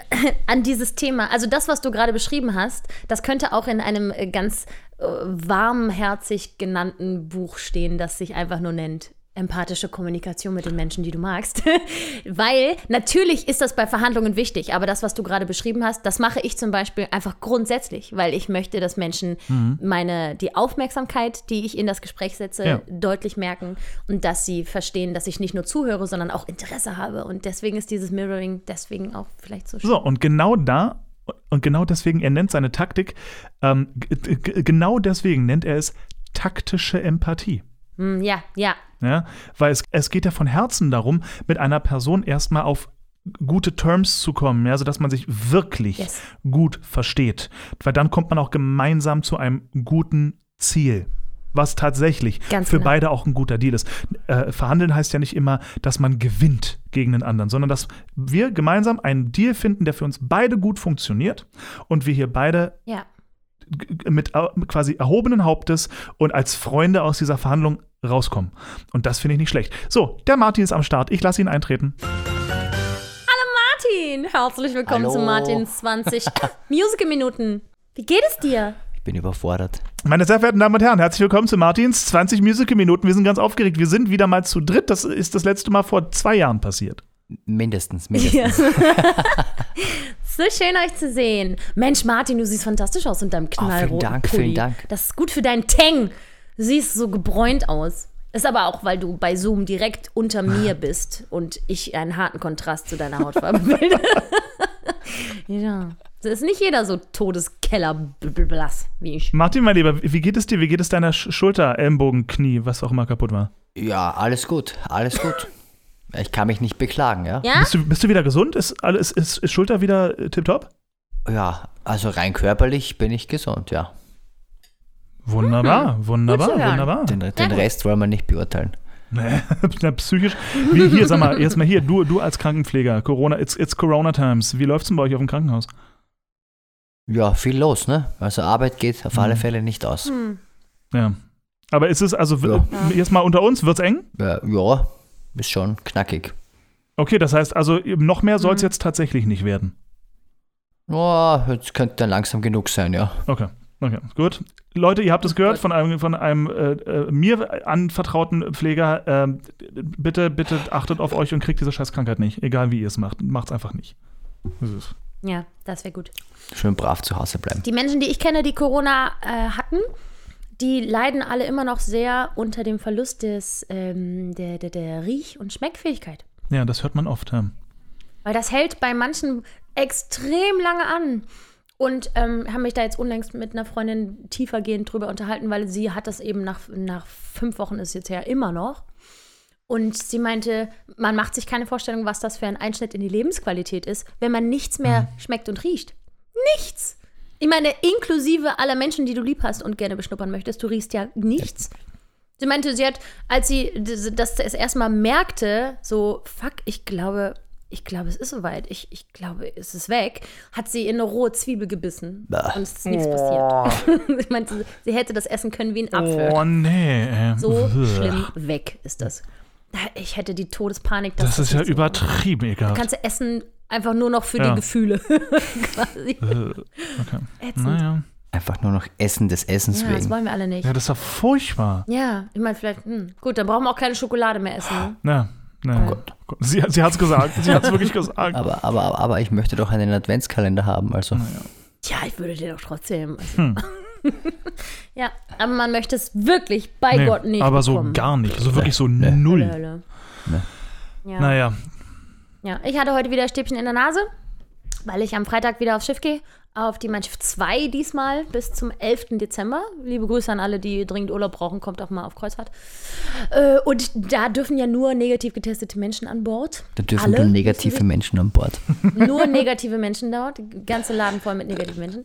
an dieses Thema, also das, was du gerade beschrieben hast, das könnte auch in einem äh, ganz äh, warmherzig genannten Buch stehen, das sich einfach nur nennt empathische Kommunikation mit den Menschen, die du magst. Weil natürlich ist das bei Verhandlungen wichtig, aber das, was du gerade beschrieben hast, das mache ich zum Beispiel einfach grundsätzlich, weil ich möchte, dass Menschen meine, die Aufmerksamkeit, die ich in das Gespräch setze, Ja. deutlich merken und dass sie verstehen, dass ich nicht nur zuhöre, sondern auch Interesse habe. Und deswegen ist dieses Mirroring deswegen auch vielleicht so schön. So, und genau da, und genau deswegen, er nennt seine Taktik, ähm, genau deswegen nennt er es taktische Empathie. Hm, ja, ja. Ja, weil es, es geht ja von Herzen darum, mit einer Person erstmal auf gute Terms zu kommen, ja, sodass man sich wirklich Yes. gut versteht. Weil dann kommt man auch gemeinsam zu einem guten Ziel. Was tatsächlich Ganz für genau. beide auch ein guter Deal ist. Äh, verhandeln heißt ja nicht immer, dass man gewinnt gegen den anderen, sondern dass wir gemeinsam einen Deal finden, der für uns beide gut funktioniert und wir hier beide Ja. Mit quasi erhobenen Hauptes und als Freunde aus dieser Verhandlung rauskommen. Und das finde ich nicht schlecht. So, der Martin ist am Start. Ich lasse ihn eintreten. Martin, herzlich willkommen Hallo. zu Martins 20 Musical-Minuten. Wie geht es dir? Ich bin überfordert. Meine sehr verehrten Damen und Herren, herzlich willkommen zu Martins 20 Musical-Minuten. Wir sind ganz aufgeregt. Wir sind wieder mal zu dritt. Das ist das letzte Mal vor zwei Jahren passiert. Mindestens, mindestens. So schön, euch zu sehen. Mensch, Martin, du siehst fantastisch aus in deinem knallroten Dank, Pulli. vielen Dank. Das ist gut für deinen Tang. Du siehst so gebräunt aus. Ist aber auch, weil du bei Zoom direkt unter mir bist und ich einen harten Kontrast zu deiner Hautfarbe bilde. ja. Es ist nicht jeder so todeskellerblass wie ich. Martin, mein Lieber, wie geht es dir? Wie geht es deiner Sch- Schulter, Ellenbogen, Knie, was auch immer kaputt war? ja, alles gut, alles gut. Ich kann mich nicht beklagen, ja? Ja? Bist, du, bist du wieder gesund? Ist, alles, ist, ist Schulter wieder äh, tipptopp? Ja, also rein körperlich bin ich gesund, ja. Wunderbar, wunderbar, zu hören. wunderbar. Den, den. Rest wollen wir nicht beurteilen. Nee, na, psychisch. Wie hier, sag mal, erstmal hier, du, du als Krankenpfleger, Corona, it's, it's Corona Times. Wie läuft's denn bei euch auf dem Krankenhaus? Ja, viel los, ne? Also Arbeit geht auf alle Mhm. Fälle nicht aus. Hm. Ja. Aber ist es, also, Ja. w- jetzt mal unter uns, wird's eng? Ja, ja, ist schon knackig. Okay, das heißt also, noch mehr soll's Mhm. jetzt tatsächlich nicht werden. Ja, jetzt könnte dann langsam genug sein, ja. Okay. Okay, gut. Leute, ihr habt es gehört von einem, von einem äh, äh, mir anvertrauten Pfleger. ähm, bitte, bitte achtet auf euch und kriegt diese Scheißkrankheit nicht. Egal wie ihr es macht. Macht's einfach nicht. Das ist- Ja, das wäre gut. Schön brav zu Hause bleiben. Die Menschen, die ich kenne, die Corona äh, hatten, die leiden alle immer noch sehr unter dem Verlust des, ähm, der, der, der Riech- und Schmeckfähigkeit. Ja, das hört man oft. Ja. Weil das hält bei manchen extrem lange an. Und ähm, haben mich da jetzt unlängst mit einer Freundin tiefergehend drüber unterhalten, weil sie hat das eben nach, nach fünf Wochen ist jetzt ja immer noch. Und sie meinte, man macht sich keine Vorstellung, was das für ein Einschnitt in die Lebensqualität ist, wenn man nichts mehr schmeckt und riecht. Nichts! Ich meine, inklusive aller Menschen, die du lieb hast und gerne beschnuppern möchtest, du riechst ja nichts. Sie meinte, sie hat, als sie das das das erste Mal merkte, so, fuck, ich glaube, ich glaube, es ist soweit. Ich, ich glaube, es ist weg, hat sie in eine rohe Zwiebel gebissen. Bah. Und es ist nichts passiert. sie meinte, sie hätte das essen können wie ein Apfel. Oh nee. ey. So schlimm weg ist das. Ich hätte die Todespanik. dass Das ist ja übertrieben ekelhaft. Kannst du essen einfach nur noch für Ja. die Gefühle. Quasi. Äh, okay. Ätzend. Naja. Einfach nur noch Essen des Essens Ja, das wegen. wollen wir alle nicht. Ja, das ist ja furchtbar. Ja, ich meine, vielleicht, hm, gut, dann brauchen wir auch keine Schokolade mehr essen. Ne? Ja, ja. Sie, sie hat es gesagt. Sie hat es wirklich gesagt. Aber, aber, aber ich möchte doch einen Adventskalender haben. Also Tja, ich würde dir doch trotzdem. Also. Hm. ja, aber man möchte es wirklich bei Nee, Gott nicht. aber so bekommen. gar nicht. So wirklich so Nee. Null. Hölle. Ne. Ja. Naja. Ja, ich hatte heute wieder Stäbchen in der Nase, weil ich am Freitag wieder aufs Schiff gehe. Auf die Mein Schiff 2 diesmal bis zum 11. Dezember. Liebe Grüße an alle, die dringend Urlaub brauchen. Kommt auch mal auf Kreuzfahrt. Äh, und da dürfen ja nur negativ getestete Menschen an Bord. da dürfen Alle nur negative Menschen an Bord. nur negative Menschen dort. Ganze Laden voll mit negativen Menschen.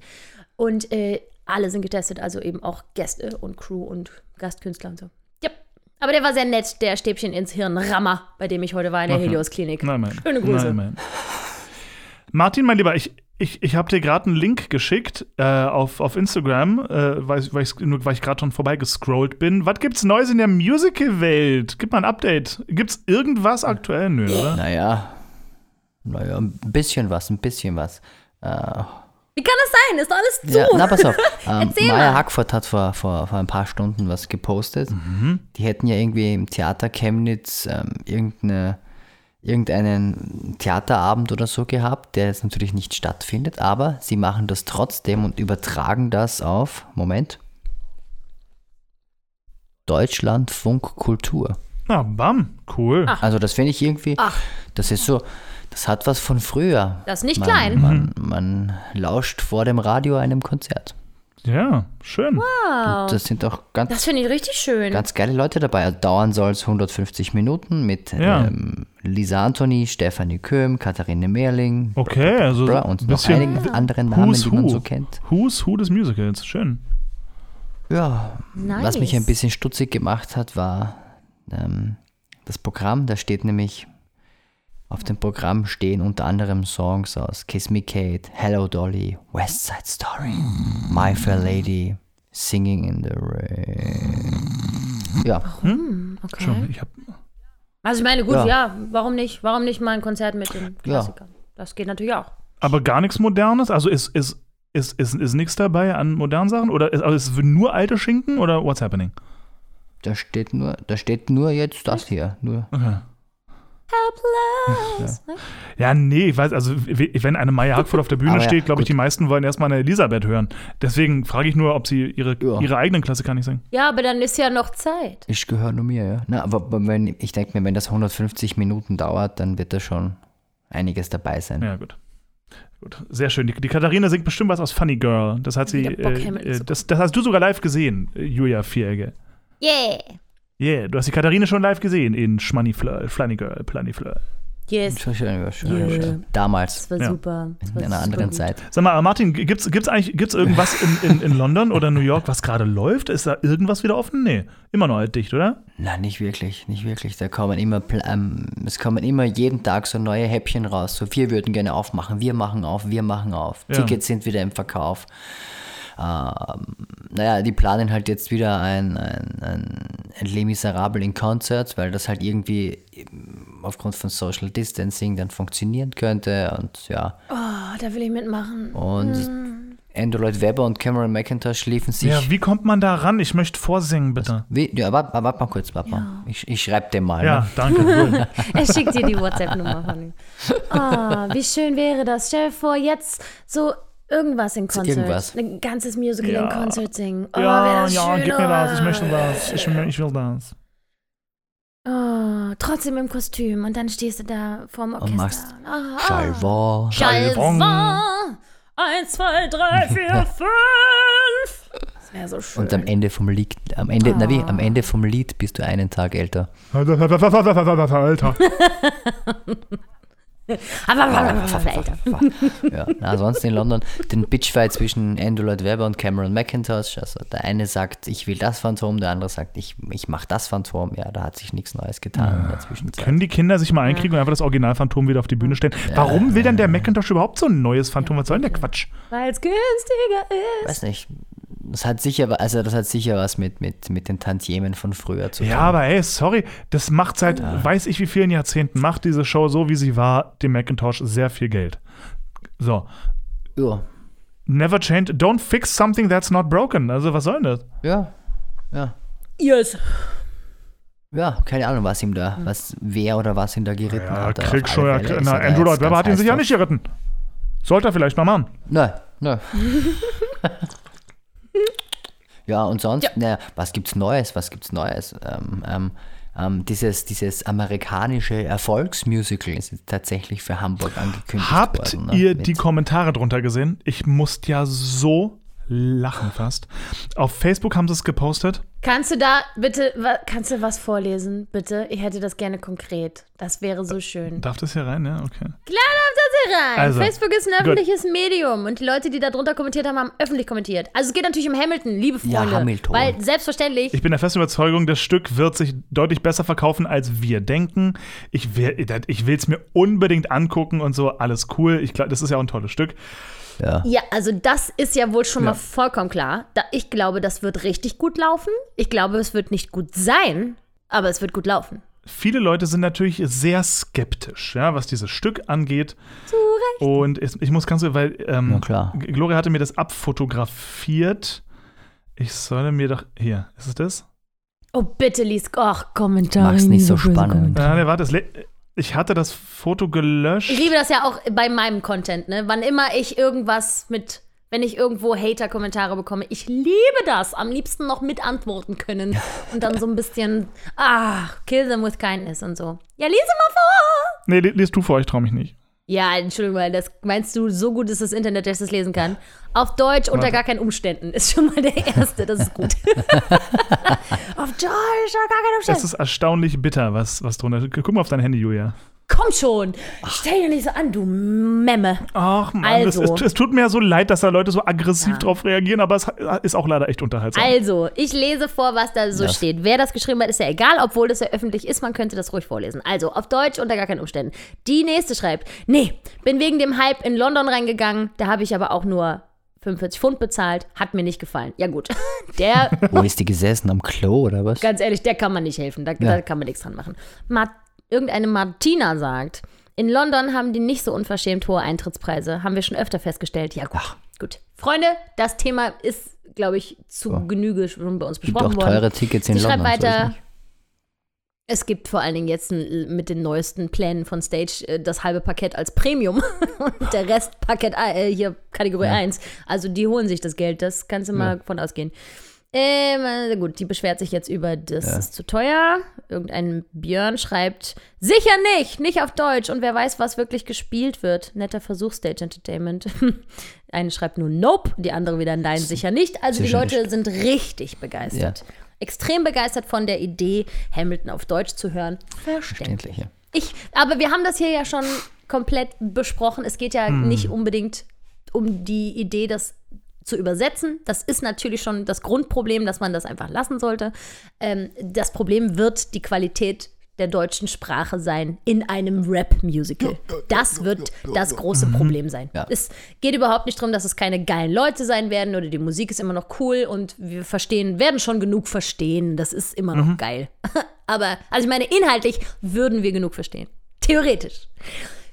Und äh, alle sind getestet, also eben auch Gäste und Crew und Gastkünstler und so. Aber der war sehr nett, der Stäbchen ins Hirn Rammer, bei dem ich heute war in der Okay. Helios-Klinik. Nein, mein. Schöne Grüße. Nein, mein. Martin, mein Lieber, ich, ich, ich habe dir gerade einen Link geschickt äh, auf, auf Instagram, äh, weil, ich- weil ich, nur weil ich gerade schon vorbeigescrollt bin. Was gibt's Neues in der Musical-Welt? Gib mal ein Update. Gibt's irgendwas aktuell? Nö, oder? Naja, naja, ein bisschen was, ein bisschen was. Äh, Wie kann das sein? Ist doch alles zu. ja, na, pass auf. Ähm, Erzähl Maya mal. Hackford hat vor, vor, vor ein paar Stunden was gepostet. Mhm. Die hätten ja irgendwie im Theater Chemnitz ähm, irgendeine, irgendeinen Theaterabend oder so gehabt, der jetzt natürlich nicht stattfindet, aber sie machen das trotzdem und übertragen das auf, Moment, Deutschlandfunk Kultur. Na, bam. Cool. Also das finde ich irgendwie, Ach. das ist so, das hat was von früher. Das ist nicht man, klein. Man, man lauscht vor dem Radio einem Konzert. Ja, schön. Wow. Das sind auch ganz, Das finde ich richtig schön. ganz geile Leute dabei. Also Dauern soll es 150 Minuten mit Ja. ähm, Lisa Anthony, Stefanie Köhm, Katharine Mehrling Okay, also bla, ein und noch einigen anderen Namen, Who's die man Who. so kennt. Who's Who des Musicals. Schön. Ja, nice. was mich ein bisschen stutzig gemacht hat, war ähm, das Programm. Da steht nämlich, auf dem Programm stehen unter anderem Songs aus Kiss Me Kate, Hello Dolly, West Side Story, My Fair Lady, Singing in the Rain. Ja, Okay. Schon. Ich hab, Also ich meine, gut, ja. Ja. warum nicht? Warum nicht mal ein Konzert mit den Klassikern? Das geht natürlich auch. aber gar nichts Modernes? Also ist, ist, ist, ist, ist nichts dabei an modernen Sachen? Oder ist, also ist es nur alte Schinken? Oder what's happening? da steht nur, da steht nur jetzt das hier. Nur. Okay. Helpless. Ne? Ja, nee, ich weiß, also wenn eine Maya Hackford auf der Bühne Aber ja, steht, glaube ich, die meisten wollen erstmal eine Elisabeth hören. Deswegen frage ich nur, ob sie ihre, Ja. ihre eigenen Klassiker nicht singen. Ja, aber dann ist ja noch Zeit. Ich gehöre nur mir, ja. Na, aber wenn, ich denke mir, wenn das 150 Minuten dauert, dann wird da schon einiges dabei sein. Ja, gut. Gut, sehr schön. Die, die Katharina singt bestimmt was aus Funny Girl. Das hat sie, äh, äh, das, das hast du sogar live gesehen, äh, Julia Vieregge. Yeah. Yeah, du hast die Katharina schon live gesehen in Schmanny Fleur, Funny Girl, Plunny Fleur. Yes. Schon schön, ja, schön, Ja. schön. Damals, Das war Ja. super. Das war in einer anderen gut. Zeit. Sag mal, Martin, gibt's, gibt's eigentlich gibt's irgendwas in, in, in London oder New York, was gerade läuft? Ist da irgendwas wieder offen? Nee, immer noch halt dicht, oder? Nein, nicht wirklich, nicht wirklich. Da kommen immer, Pl- ähm, es kommen immer jeden Tag so neue Häppchen raus. So, wir würden gerne aufmachen, wir machen auf, wir machen auf. Ja. Tickets sind wieder im Verkauf. Ähm, naja, die planen halt jetzt wieder ein, ein, ein, ein Les Miserables in Concerts, weil das halt irgendwie aufgrund von Social Distancing dann funktionieren könnte und ja. Oh, da will ich mitmachen. Und Andrew Lloyd Webber und Cameron McIntosh liefen sich. Ja, wie kommt man da ran? Ich möchte vorsingen, bitte. Wie, ja, warte wart mal kurz, warte mal. Ich, ich schreibe dem mal. Ja, Ne? danke. Er schickt dir die WhatsApp-Nummer von ihm. Ah, wie schön wäre das. Stell dir vor, jetzt so irgendwas in Konzert. irgendwas. Ein ganzes Musical Ja. in Konzert singen. Oh, ja, das ja, schön. gib mir das. Ich oh. möchte das. Ich, will- ich will das. Oh, trotzdem im Kostüm. Und dann stehst du da vorm Orchester. machst Ah, ah. Chalvor. Chalvon. Chalvon. Eins, zwei, drei, vier, fünf. Das wäre so schön. Und am Ende vom Lied, am Ende, na wie, am Ende vom Lied bist du einen Tag älter. Alter. Alter. Ja, na, sonst in London den Bitchfight zwischen Andrew Lloyd Webber und Cameron McIntosh. Also der eine sagt, ich will das Phantom, der andere sagt, ich, ich mach das Phantom. Ja, da hat sich nichts Neues getan in der Zwischenzeit. Können die Kinder sich mal einkriegen und einfach das Originalphantom wieder auf die Bühne stellen? Warum will denn der Macintosh überhaupt so ein neues Phantom? Was soll denn der Quatsch? Weil es günstiger ist. weiß nicht. Das hat sicher, also das hat sicher was mit, mit, mit den Tantiemen von früher zu tun. Ja, aber ey, sorry, das macht seit weiß ich wie vielen Jahrzehnten, macht diese Show so, wie sie war, dem Macintosh sehr viel Geld. So. Ja, Never change, don't fix something that's not broken. Also, was soll denn das? ja, ja. Yes. Ja, keine Ahnung, was ihm da, was, wer oder was ihn da geritten Ja, hat. krieg schon, ja, ist na, Andrew Lloyd Webber hat ihn sicher nicht geritten. Sollte er vielleicht mal machen. Nein, nein. ja, und sonst, Ja. naja, was gibt's Neues? Was gibt's Neues? Ähm, ähm, ähm, dieses, dieses amerikanische Erfolgsmusical ist jetzt tatsächlich für Hamburg angekündigt Habt worden. ne? ihr Mit- die Kommentare drunter gesehen? Ich musste ja so lachen fast. Auf Facebook haben sie es gepostet. Kannst du da bitte, wa- kannst du was vorlesen, bitte? Ich hätte das gerne konkret. Das wäre so schön. Darf das hier rein? Ja, okay. Klar darf das hier rein. Also, Facebook ist ein gut. öffentliches Medium und die Leute, die da drunter kommentiert haben, haben öffentlich kommentiert. Also es geht natürlich um Hamilton, liebe Ja, Freunde. Hamilton. Weil selbstverständlich, Ich bin der festen Überzeugung, das Stück wird sich deutlich besser verkaufen, als wir denken. Ich will es mir unbedingt angucken und so. Alles cool. Ich glaube, das ist ja auch ein tolles Stück. Ja. ja, also das ist ja wohl schon Ja. mal vollkommen klar. Da, ich glaube, das wird richtig gut laufen. Ich glaube, es wird nicht gut sein, aber es wird gut laufen. Viele Leute sind natürlich sehr skeptisch, ja, was dieses Stück angeht. Zu Recht. Und es, ich muss ganz, weil ähm, Gloria hatte mir das abfotografiert. Ich solle mir doch. Hier, ist es das? Oh, bitte lies. Ach, Kommentare. Mach's nicht so spannend. Äh, nee, warte, das ich hatte das Foto gelöscht. Ich liebe das ja auch bei meinem Content, ne? Wann immer ich irgendwas mit, wenn ich irgendwo Hater-Kommentare bekomme, ich liebe das. Am liebsten noch mit antworten können. Und dann so ein bisschen, ach, kill them with kindness und so. Ja, lese mal vor. nee, li- liest du vor, ich traue mich nicht. Ja, Entschuldigung, weil das meinst du, so gut ist das Internet, dass ich das lesen kann. Auf Deutsch unter gar keinen Umständen ist schon mal der erste, das ist gut. auf Deutsch unter gar keinen Umständen. ist erstaunlich bitter, was, was drunter. Guck mal auf dein Handy, Julia. Komm schon, stell dir nicht so an, du Memme. Ach man, Also. es, es, es tut mir ja so leid, dass da Leute so aggressiv drauf reagieren, aber es ist auch leider echt unterhaltsam. Also, ich lese vor, was da so Ja. steht. Wer das geschrieben hat, ist ja egal, obwohl das ja öffentlich ist, man könnte das ruhig vorlesen. Also, auf Deutsch unter gar keinen Umständen. Die nächste schreibt, nee, bin wegen dem Hype in London reingegangen, da habe ich aber auch nur 45 Pfund bezahlt, hat mir nicht gefallen. Ja gut, der, Wo ist die gesessen? Am Klo oder was? ganz ehrlich, der kann man nicht helfen, da, da kann man nichts dran machen. Ma irgendeine Martina sagt, in London haben die nicht so unverschämt hohe Eintrittspreise, haben wir schon öfter festgestellt. Ja gut, gut. Freunde, das Thema ist, glaube ich, zu Genüge schon bei uns Gibt besprochen auch worden. teure Tickets in Sie London. so weiter. Es gibt vor allen Dingen jetzt mit den neuesten Plänen von Stage äh, das halbe Paket als Premium und der Rest Paket äh, hier Kategorie 1. Also die holen sich das Geld, das kannst du mal von ausgehen. Ähm, äh, gut, die beschwert sich jetzt über, das ist zu teuer. Irgendein Björn schreibt, sicher nicht, nicht auf Deutsch. Und wer weiß, was wirklich gespielt wird. Netter Versuch, Stage Entertainment. Eine schreibt nur Nope, die andere wieder Nein, sicher nicht. Also die Sicher Leute nicht. sind richtig begeistert. Extrem begeistert von der Idee, Hamilton auf Deutsch zu hören. Verständlich. Verständlich, ja. Ich, aber wir haben das hier ja schon komplett besprochen. Es geht ja nicht unbedingt um die Idee, das zu übersetzen. Das ist natürlich schon das Grundproblem, dass man das einfach lassen sollte. Ähm, das Problem wird die Qualität der deutschen Sprache sein in einem Rap-Musical. Das wird das große Problem sein. Ja. Es geht überhaupt nicht darum, dass es keine geilen Leute sein werden oder die Musik ist immer noch cool und wir verstehen, werden schon genug verstehen. Das ist immer noch geil. Aber, also ich meine, inhaltlich würden wir genug verstehen. Theoretisch.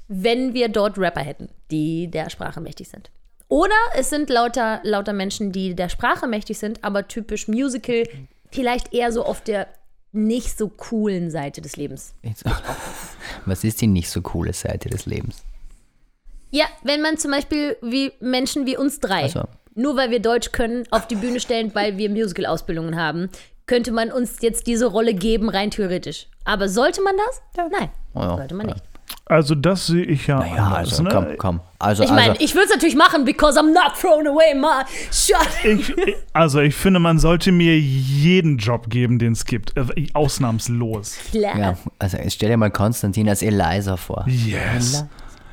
Wenn wir dort Rapper hätten, die der Sprache mächtig sind. Oder es sind lauter, lauter Menschen, die der Sprache mächtig sind, aber typisch Musical, vielleicht eher so auf der nicht so coolen Seite des Lebens. Was ist die nicht so coole Seite des Lebens? Ja, wenn man zum Beispiel wie Menschen wie uns drei, so. nur weil wir Deutsch können, auf die Bühne stellen, weil wir Musical-Ausbildungen haben, könnte man uns jetzt diese Rolle geben, rein theoretisch. Aber sollte man das? Nein, Oh ja. sollte man nicht. Also das sehe ich ja, Ja, anders. also ne? komm, komm. Also, Ich meine, also, ich würde es natürlich machen, because I'm not throwing away my shot. Ich, also ich finde, man sollte mir jeden Job geben, den es gibt. Äh, Ausnahmslos. Klar. ja, also stell dir mal Konstantin als Eliza vor. Yes.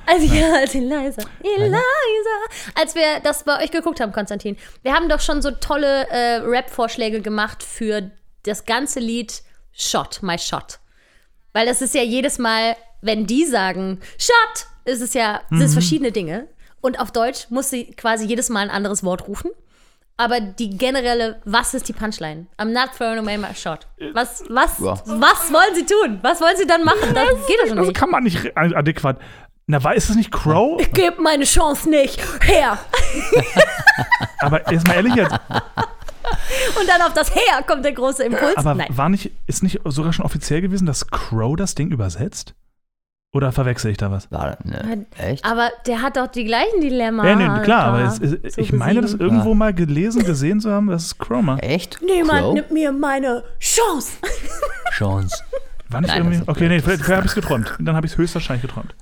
Also ja, als Eliza. Eliza. Als wir das bei euch geguckt haben, Konstantin, wir haben doch schon so tolle äh, Rap-Vorschläge gemacht für das ganze Lied Shot, My Shot. Weil das ist ja jedes Mal, wenn die sagen Shot, ist es ja, sind es verschiedene Dinge. Und auf Deutsch muss sie quasi jedes Mal ein anderes Wort rufen. Aber die generelle, was ist die Punchline? I'm not throwing away my shot. Was, was, Ja. was wollen sie tun? Was wollen sie dann machen? Das geht doch schon Das nicht. kann man nicht re- adäquat. Na, war, ist das nicht Crow? Gebt meine Chance nicht her. Aber jetzt mal ehrlich jetzt, Und dann auf das Her kommt der große Impuls. aber Nein. war nicht, ist nicht sogar schon offiziell gewesen, dass Crow das Ding übersetzt? Oder verwechsel ich da was? War, ne, echt? Aber der hat doch die gleichen Dilemma. Ja, nee, klar, aber es, es, so ich meine, das irgendwo mal gelesen, gesehen zu haben, dass es Crow macht. Echt? Niemand Crow? nimmt mir meine Chance. Chance. War nicht Nein, irgendwie. das ist Okay, nee, vielleicht, vielleicht habe ich es geträumt. Dann habe ich es höchstwahrscheinlich geträumt.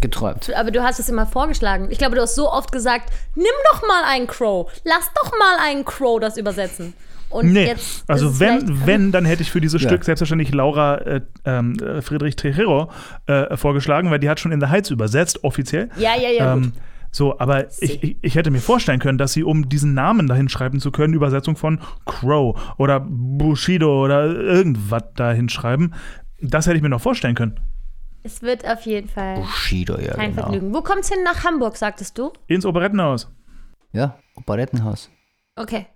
Geträumt. Aber du hast es immer vorgeschlagen. Ich glaube, du hast so oft gesagt, nimm doch mal einen Crow. Lass doch mal einen Crow das übersetzen. Und Nee, jetzt also wenn, wenn, dann hätte ich für dieses Ja. Stück selbstverständlich Laura äh, ähm, äh, Friedrich Trejero äh, vorgeschlagen, weil die hat schon in The Heights übersetzt, offiziell. Ja, ja, ja, Ähm, gut. so, aber ich, ich, ich hätte mir vorstellen können, dass sie, um diesen Namen dahin schreiben zu können, Übersetzung von Crow oder Bushido oder irgendwas dahin schreiben, das hätte ich mir noch vorstellen können. Es wird auf jeden Fall Bushido, ja, kein genau. Vergnügen. Wo kommt's hin? Nach Hamburg, sagtest du? Ins Operettenhaus. Ja, Operettenhaus. Okay.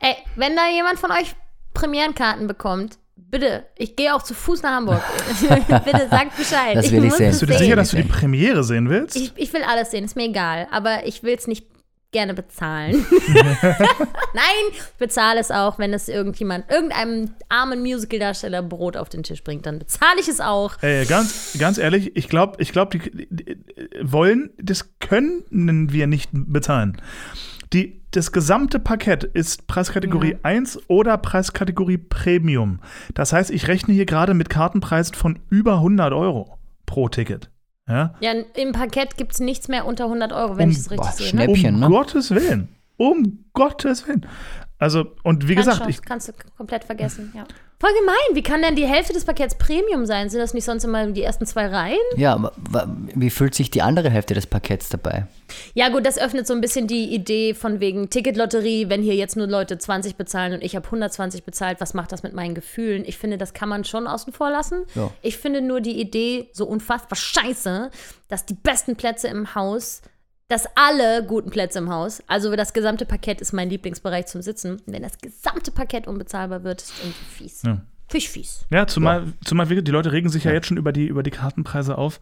Ey, wenn da jemand von euch Premierenkarten bekommt, bitte, ich gehe auch zu Fuß nach Hamburg. bitte sagt Bescheid. Das will ich muss sehen. Bist du dir sicher, dass du die Premiere sehen willst? Ich, ich will alles sehen, ist mir egal. Aber ich will es nicht gerne bezahlen. Nein, ich bezahle es auch, wenn es irgendjemand, irgendeinem armen Musical-Darsteller Brot auf den Tisch bringt, dann bezahle ich es auch. Ey, ganz, ganz ehrlich, ich glaube, ich glaub, die, die, die wollen, das können wir nicht bezahlen. Die, das gesamte Paket ist Preiskategorie 1 oder Preiskategorie Premium. Das heißt, ich rechne hier gerade mit Kartenpreisen von über 100 Euro pro Ticket. Ja? Ja, im Parkett gibt es nichts mehr unter 100 Euro, wenn Um- ich es richtig boah, sehe. Ne? Um ne? Gottes Willen. Um Gottes Willen. Also, und wie Keine gesagt, Chance, ich, kannst du komplett vergessen. Ja. Voll gemein. Wie kann denn die Hälfte des Pakets Premium sein? Sind das nicht sonst immer die ersten zwei Reihen? Ja, aber wie fühlt sich die andere Hälfte des Pakets dabei? Ja, gut, das öffnet so ein bisschen die Idee von wegen Ticketlotterie, wenn hier jetzt nur Leute 20 bezahlen und ich habe 120 bezahlt, was macht das mit meinen Gefühlen? Ich finde, das kann man schon außen vor lassen. Ja. Ich finde nur die Idee so unfassbar scheiße, dass die besten Plätze im Haus, dass alle guten Plätze im Haus, also das gesamte Paket ist mein Lieblingsbereich zum Sitzen. Wenn das gesamte Paket unbezahlbar wird, ist irgendwie fies. Ja. Fies. ja, zumal, zumal die Leute regen sich ja. jetzt schon über die, über die Kartenpreise auf.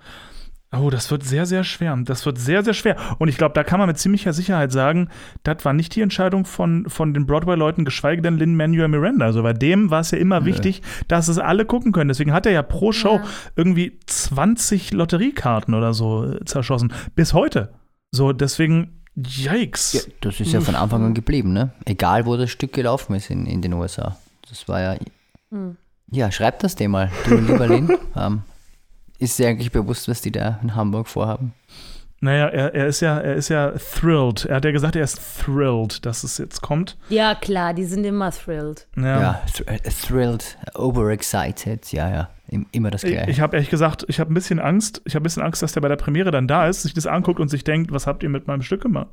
Oh, das wird sehr, sehr schwer. Das wird sehr, sehr schwer. Und ich glaube, da kann man mit ziemlicher Sicherheit sagen, das war nicht die Entscheidung von, von den Broadway-Leuten, geschweige denn Lin-Manuel Miranda. Also bei dem war es ja immer wichtig, dass es alle gucken können. Deswegen hat er ja pro Show Ja. irgendwie 20 Lotteriekarten oder so äh, zerschossen. Bis heute. So, deswegen, yikes. Ja, das ist ja von Anfang an geblieben, ne? Egal, wo das Stück gelaufen ist in, in den USA. Das war ja. Ja, schreib das dir mal, du lieber Lin. ähm, ist dir eigentlich bewusst, was die da in Hamburg vorhaben? Naja, er, er ist ja, er ist ja thrilled. Er hat ja gesagt, er ist thrilled, dass es jetzt kommt. Ja, klar, die sind immer thrilled. Ja. Ja, äh, thrilled, overexcited, ja, ja. Im- Immer das Ich, Gleiche. ich habe ehrlich gesagt, ich habe ein bisschen Angst. Ich habe ein bisschen Angst, dass der bei der Premiere dann da ist, sich das anguckt und sich denkt, was habt ihr mit meinem Stück gemacht?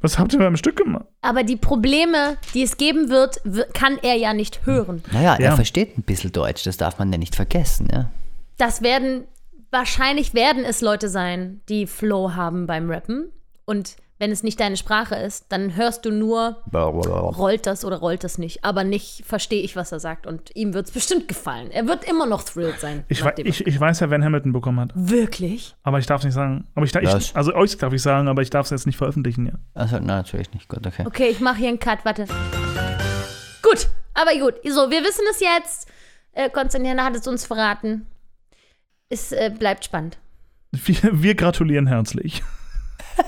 Was habt ihr mit meinem Stück gemacht? Aber die Probleme, die es geben wird, kann er ja nicht hören. naja, er Ja. versteht ein bisschen Deutsch, das darf man ja nicht vergessen, ja. Das werden, wahrscheinlich werden es Leute sein, die Flow haben beim Rappen. Und wenn es nicht deine Sprache ist, dann hörst du nur, rollt das oder rollt das nicht. Aber nicht verstehe ich, was er sagt. Und ihm wird es bestimmt gefallen. Er wird immer noch thrilled sein. Ich, wei- ich, ich weiß ja, wen Hamilton bekommen hat. Wirklich? Aber ich darf es nicht sagen. Aber ich, ich, also euch darf ich sagen, aber ich darf es jetzt nicht veröffentlichen. Ja. Also, na, natürlich nicht. Gut, okay. Okay, ich mache hier einen Cut, warte. Gut, aber gut. So, wir wissen es jetzt. Äh, Konstantin hat es uns verraten. Es äh, bleibt spannend. Wir, wir gratulieren herzlich.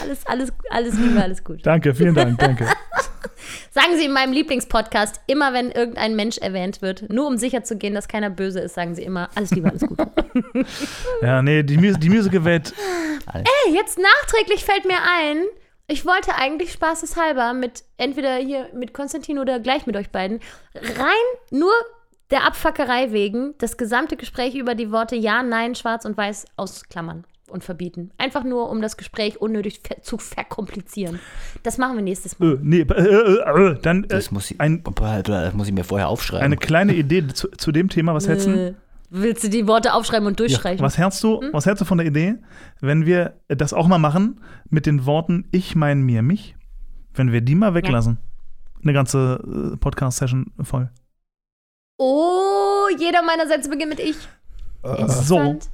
Alles, alles, alles Liebe, alles gut. Danke, vielen Dank, danke. Sagen Sie in meinem Lieblingspodcast, immer wenn irgendein Mensch erwähnt wird, nur um sicher zu gehen, dass keiner böse ist, sagen Sie immer, alles Liebe, alles gut. Ja, nee, die, Mus die Musical-Welt, Hey, jetzt nachträglich fällt mir ein, ich wollte eigentlich spaßeshalber mit entweder hier mit Konstantin oder gleich mit euch beiden rein nur der Abfackerei wegen das gesamte Gespräch über die Worte Ja, Nein, Schwarz und Weiß ausklammern und verbieten. Einfach nur, um das Gespräch unnötig ver zu verkomplizieren. Das machen wir nächstes Mal. äh, nee, äh, äh, äh, dann äh, Das muss ich, ein, das muss ich mir vorher aufschreiben. eine kleine Idee zu, zu dem Thema. Was hältst du? Äh, willst du die Worte aufschreiben und durchstreichen? Was hältst du, was hältst du von der Idee, wenn wir das auch mal machen mit den Worten Ich mein mir mich? Wenn wir die mal weglassen. Eine ganze äh, Podcast-Session voll. Oh, jeder meiner Sätze beginnt mit Ich. Interessant.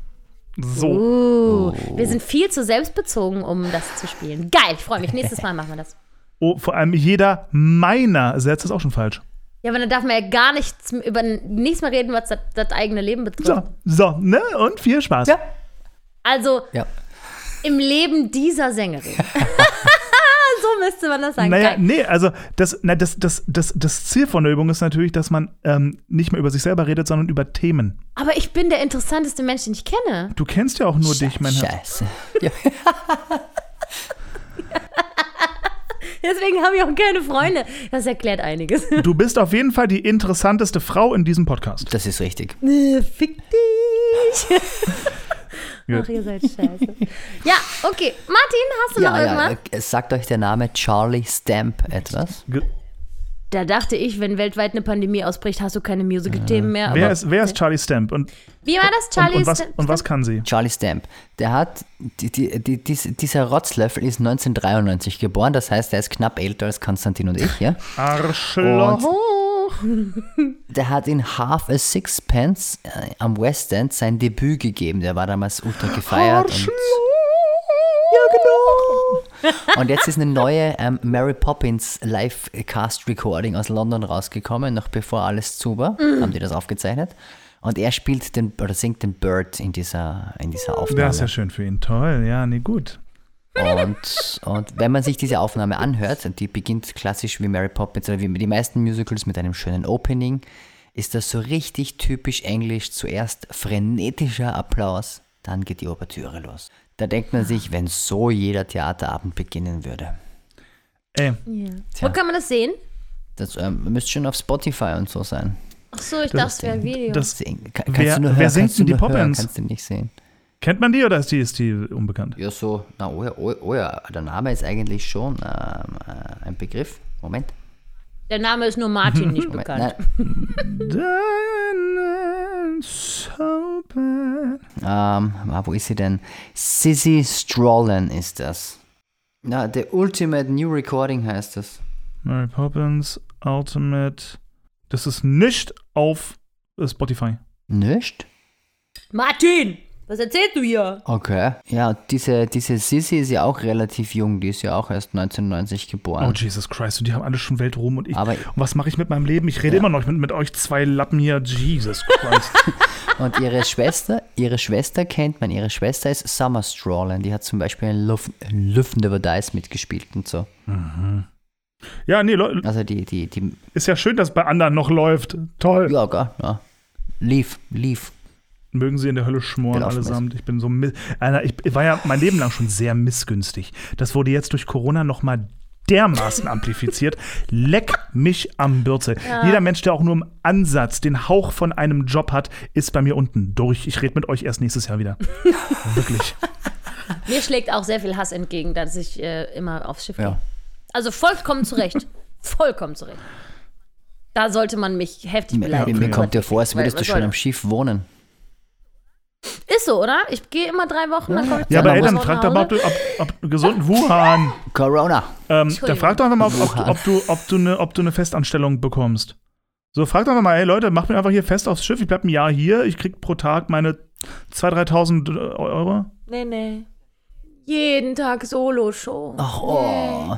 So. Uh, Wir sind viel zu selbstbezogen, um das zu spielen. Geil, ich freue mich. Nächstes Mal machen wir das. Oh, vor allem jeder meiner Sätze ist auch schon falsch. Ja, aber dann darf man ja gar nichts über nichts mehr reden, was das, das eigene Leben betrifft. So, so, ne? Und viel Spaß. Ja. Also Ja. im Leben dieser Sängerin. so müsste man das sagen. Naja, Geil. nee, also das, na, das, das, das, das Ziel von der Übung ist natürlich, dass man ähm, nicht mehr über sich selber redet, sondern über Themen. Aber ich bin der interessanteste Mensch, den ich kenne. Du kennst ja auch nur dich, mein Herr. Scheiße. Ja. Deswegen habe ich auch keine Freunde. Das erklärt einiges. Du bist auf jeden Fall die interessanteste Frau in diesem Podcast. Das ist richtig. Äh, Fick dich. Ach, ihr seid scheiße. Ja, okay. Martin, hast du noch Ja, irgendwas? ja. äh, Sagt euch der Name Charlie Stamp etwas? Da dachte ich, wenn weltweit eine Pandemie ausbricht, hast du keine Musical-Themen mehr. Wer aber- ist, wer ist Charlie Stamp? Und, Wie war das, Charlie? und, und, was, Sta- und was kann sie? Charlie Stamp. Der hat, die, die, die, dies- dieser Rotzlöffel ist 1993 geboren, das heißt, er ist knapp älter als Konstantin und ich, ja? Arschloch. Oh. Der hat in Half a Sixpence äh, am West End sein Debüt gegeben. Der war damals ultra gefeiert. Und, ja, genau. Und jetzt ist eine neue ähm, Mary Poppins Live-Cast-Recording aus London rausgekommen, noch bevor alles zu war, haben die das aufgezeichnet. Und er spielt den, oder singt den Bird in dieser, in dieser Aufnahme. Das ist ja schön für ihn. Toll, ja, nee, gut. Und, und wenn man sich diese Aufnahme anhört, und die beginnt klassisch wie Mary Poppins oder wie die meisten Musicals mit einem schönen Opening, ist das so richtig typisch englisch. Zuerst frenetischer Applaus, dann geht die Ouvertüre los. Da denkt man sich, wenn so jeder Theaterabend beginnen würde. Ey, Ja. Tja. Wo kann man das sehen? Das ähm, müsste schon auf Spotify und so sein. Ach so, ich dachte, es wäre ein Video. das, Sehen- Kann, Wer- kannst du nur wer hören, singt kannst du denn die nur hören, Poppins? Kannst du nicht sehen. Kennt man die oder ist die, ist die unbekannt? Ja, so, na, oh ja, oh, oh ja, der Name ist eigentlich schon ähm, äh, ein Begriff. Moment. Der Name ist nur Martin nicht bekannt. So bad. Ähm, wo ist sie denn? Sissy Strollen ist das. Na, The Ultimate New Recording heißt das. Mary Poppins Ultimate. Das ist nicht auf äh, Spotify. Nicht? Martin, was erzählst du hier? Okay. Ja, diese, diese Sissy ist ja auch relativ jung. Die ist ja auch erst 1990 Oh, geboren. Jesus Christ. Und die haben alle schon Weltruhm. Und ich. Aber- und was mache ich mit meinem Leben? Ich rede Ja. immer noch mit, mit euch zwei Lappen hier. Jesus Christ. Und ihre Schwester, ihre Schwester kennt man. Ihre Schwester ist Summer Strollen. Die hat zum Beispiel in Luft, Luft Never Dies mitgespielt und so. ja, nee, Leute, Also die, die, die, ist ja schön, dass bei anderen noch läuft. Toll. ja, gar, ja. Lief, lief. Mögen sie in der Hölle schmoren ist. allesamt. Ich bin so Alter, ich war ja mein Leben lang schon sehr missgünstig. Das wurde jetzt durch Corona noch mal dermaßen amplifiziert. Leck mich am Bürzel. Jeder Mensch, der auch nur im Ansatz den Hauch von einem Job hat, ist bei mir unten durch. Ich rede mit euch erst nächstes Jahr wieder. Wirklich. Mir schlägt auch sehr viel Hass entgegen, dass ich äh, immer aufs Schiff gehe. Ja. Also vollkommen zurecht. vollkommen zurecht. Da sollte man mich heftig Mir, beleidigen. mir kommt ja vor, als Weil, würdest du schon am? Schiff wohnen. Ist so, oder? Ich gehe immer drei Wochen, dann komme ich Ja, aber Eltern, nach frag doch mal, ob du ob, ob gesunden Wuhan. Corona. Ähm, da Entschuldigung. frag doch einfach mal, ob, ob, ob, du, ob, du eine, ob du eine Festanstellung bekommst. So, frag doch mal, ey Leute, macht mir einfach hier fest aufs Schiff. Ich bleib ein Jahr hier. Ich krieg pro Tag meine 2.000, 3.000 Euro. Nee, nee. Jeden Tag Solo-Show. Ach, oh.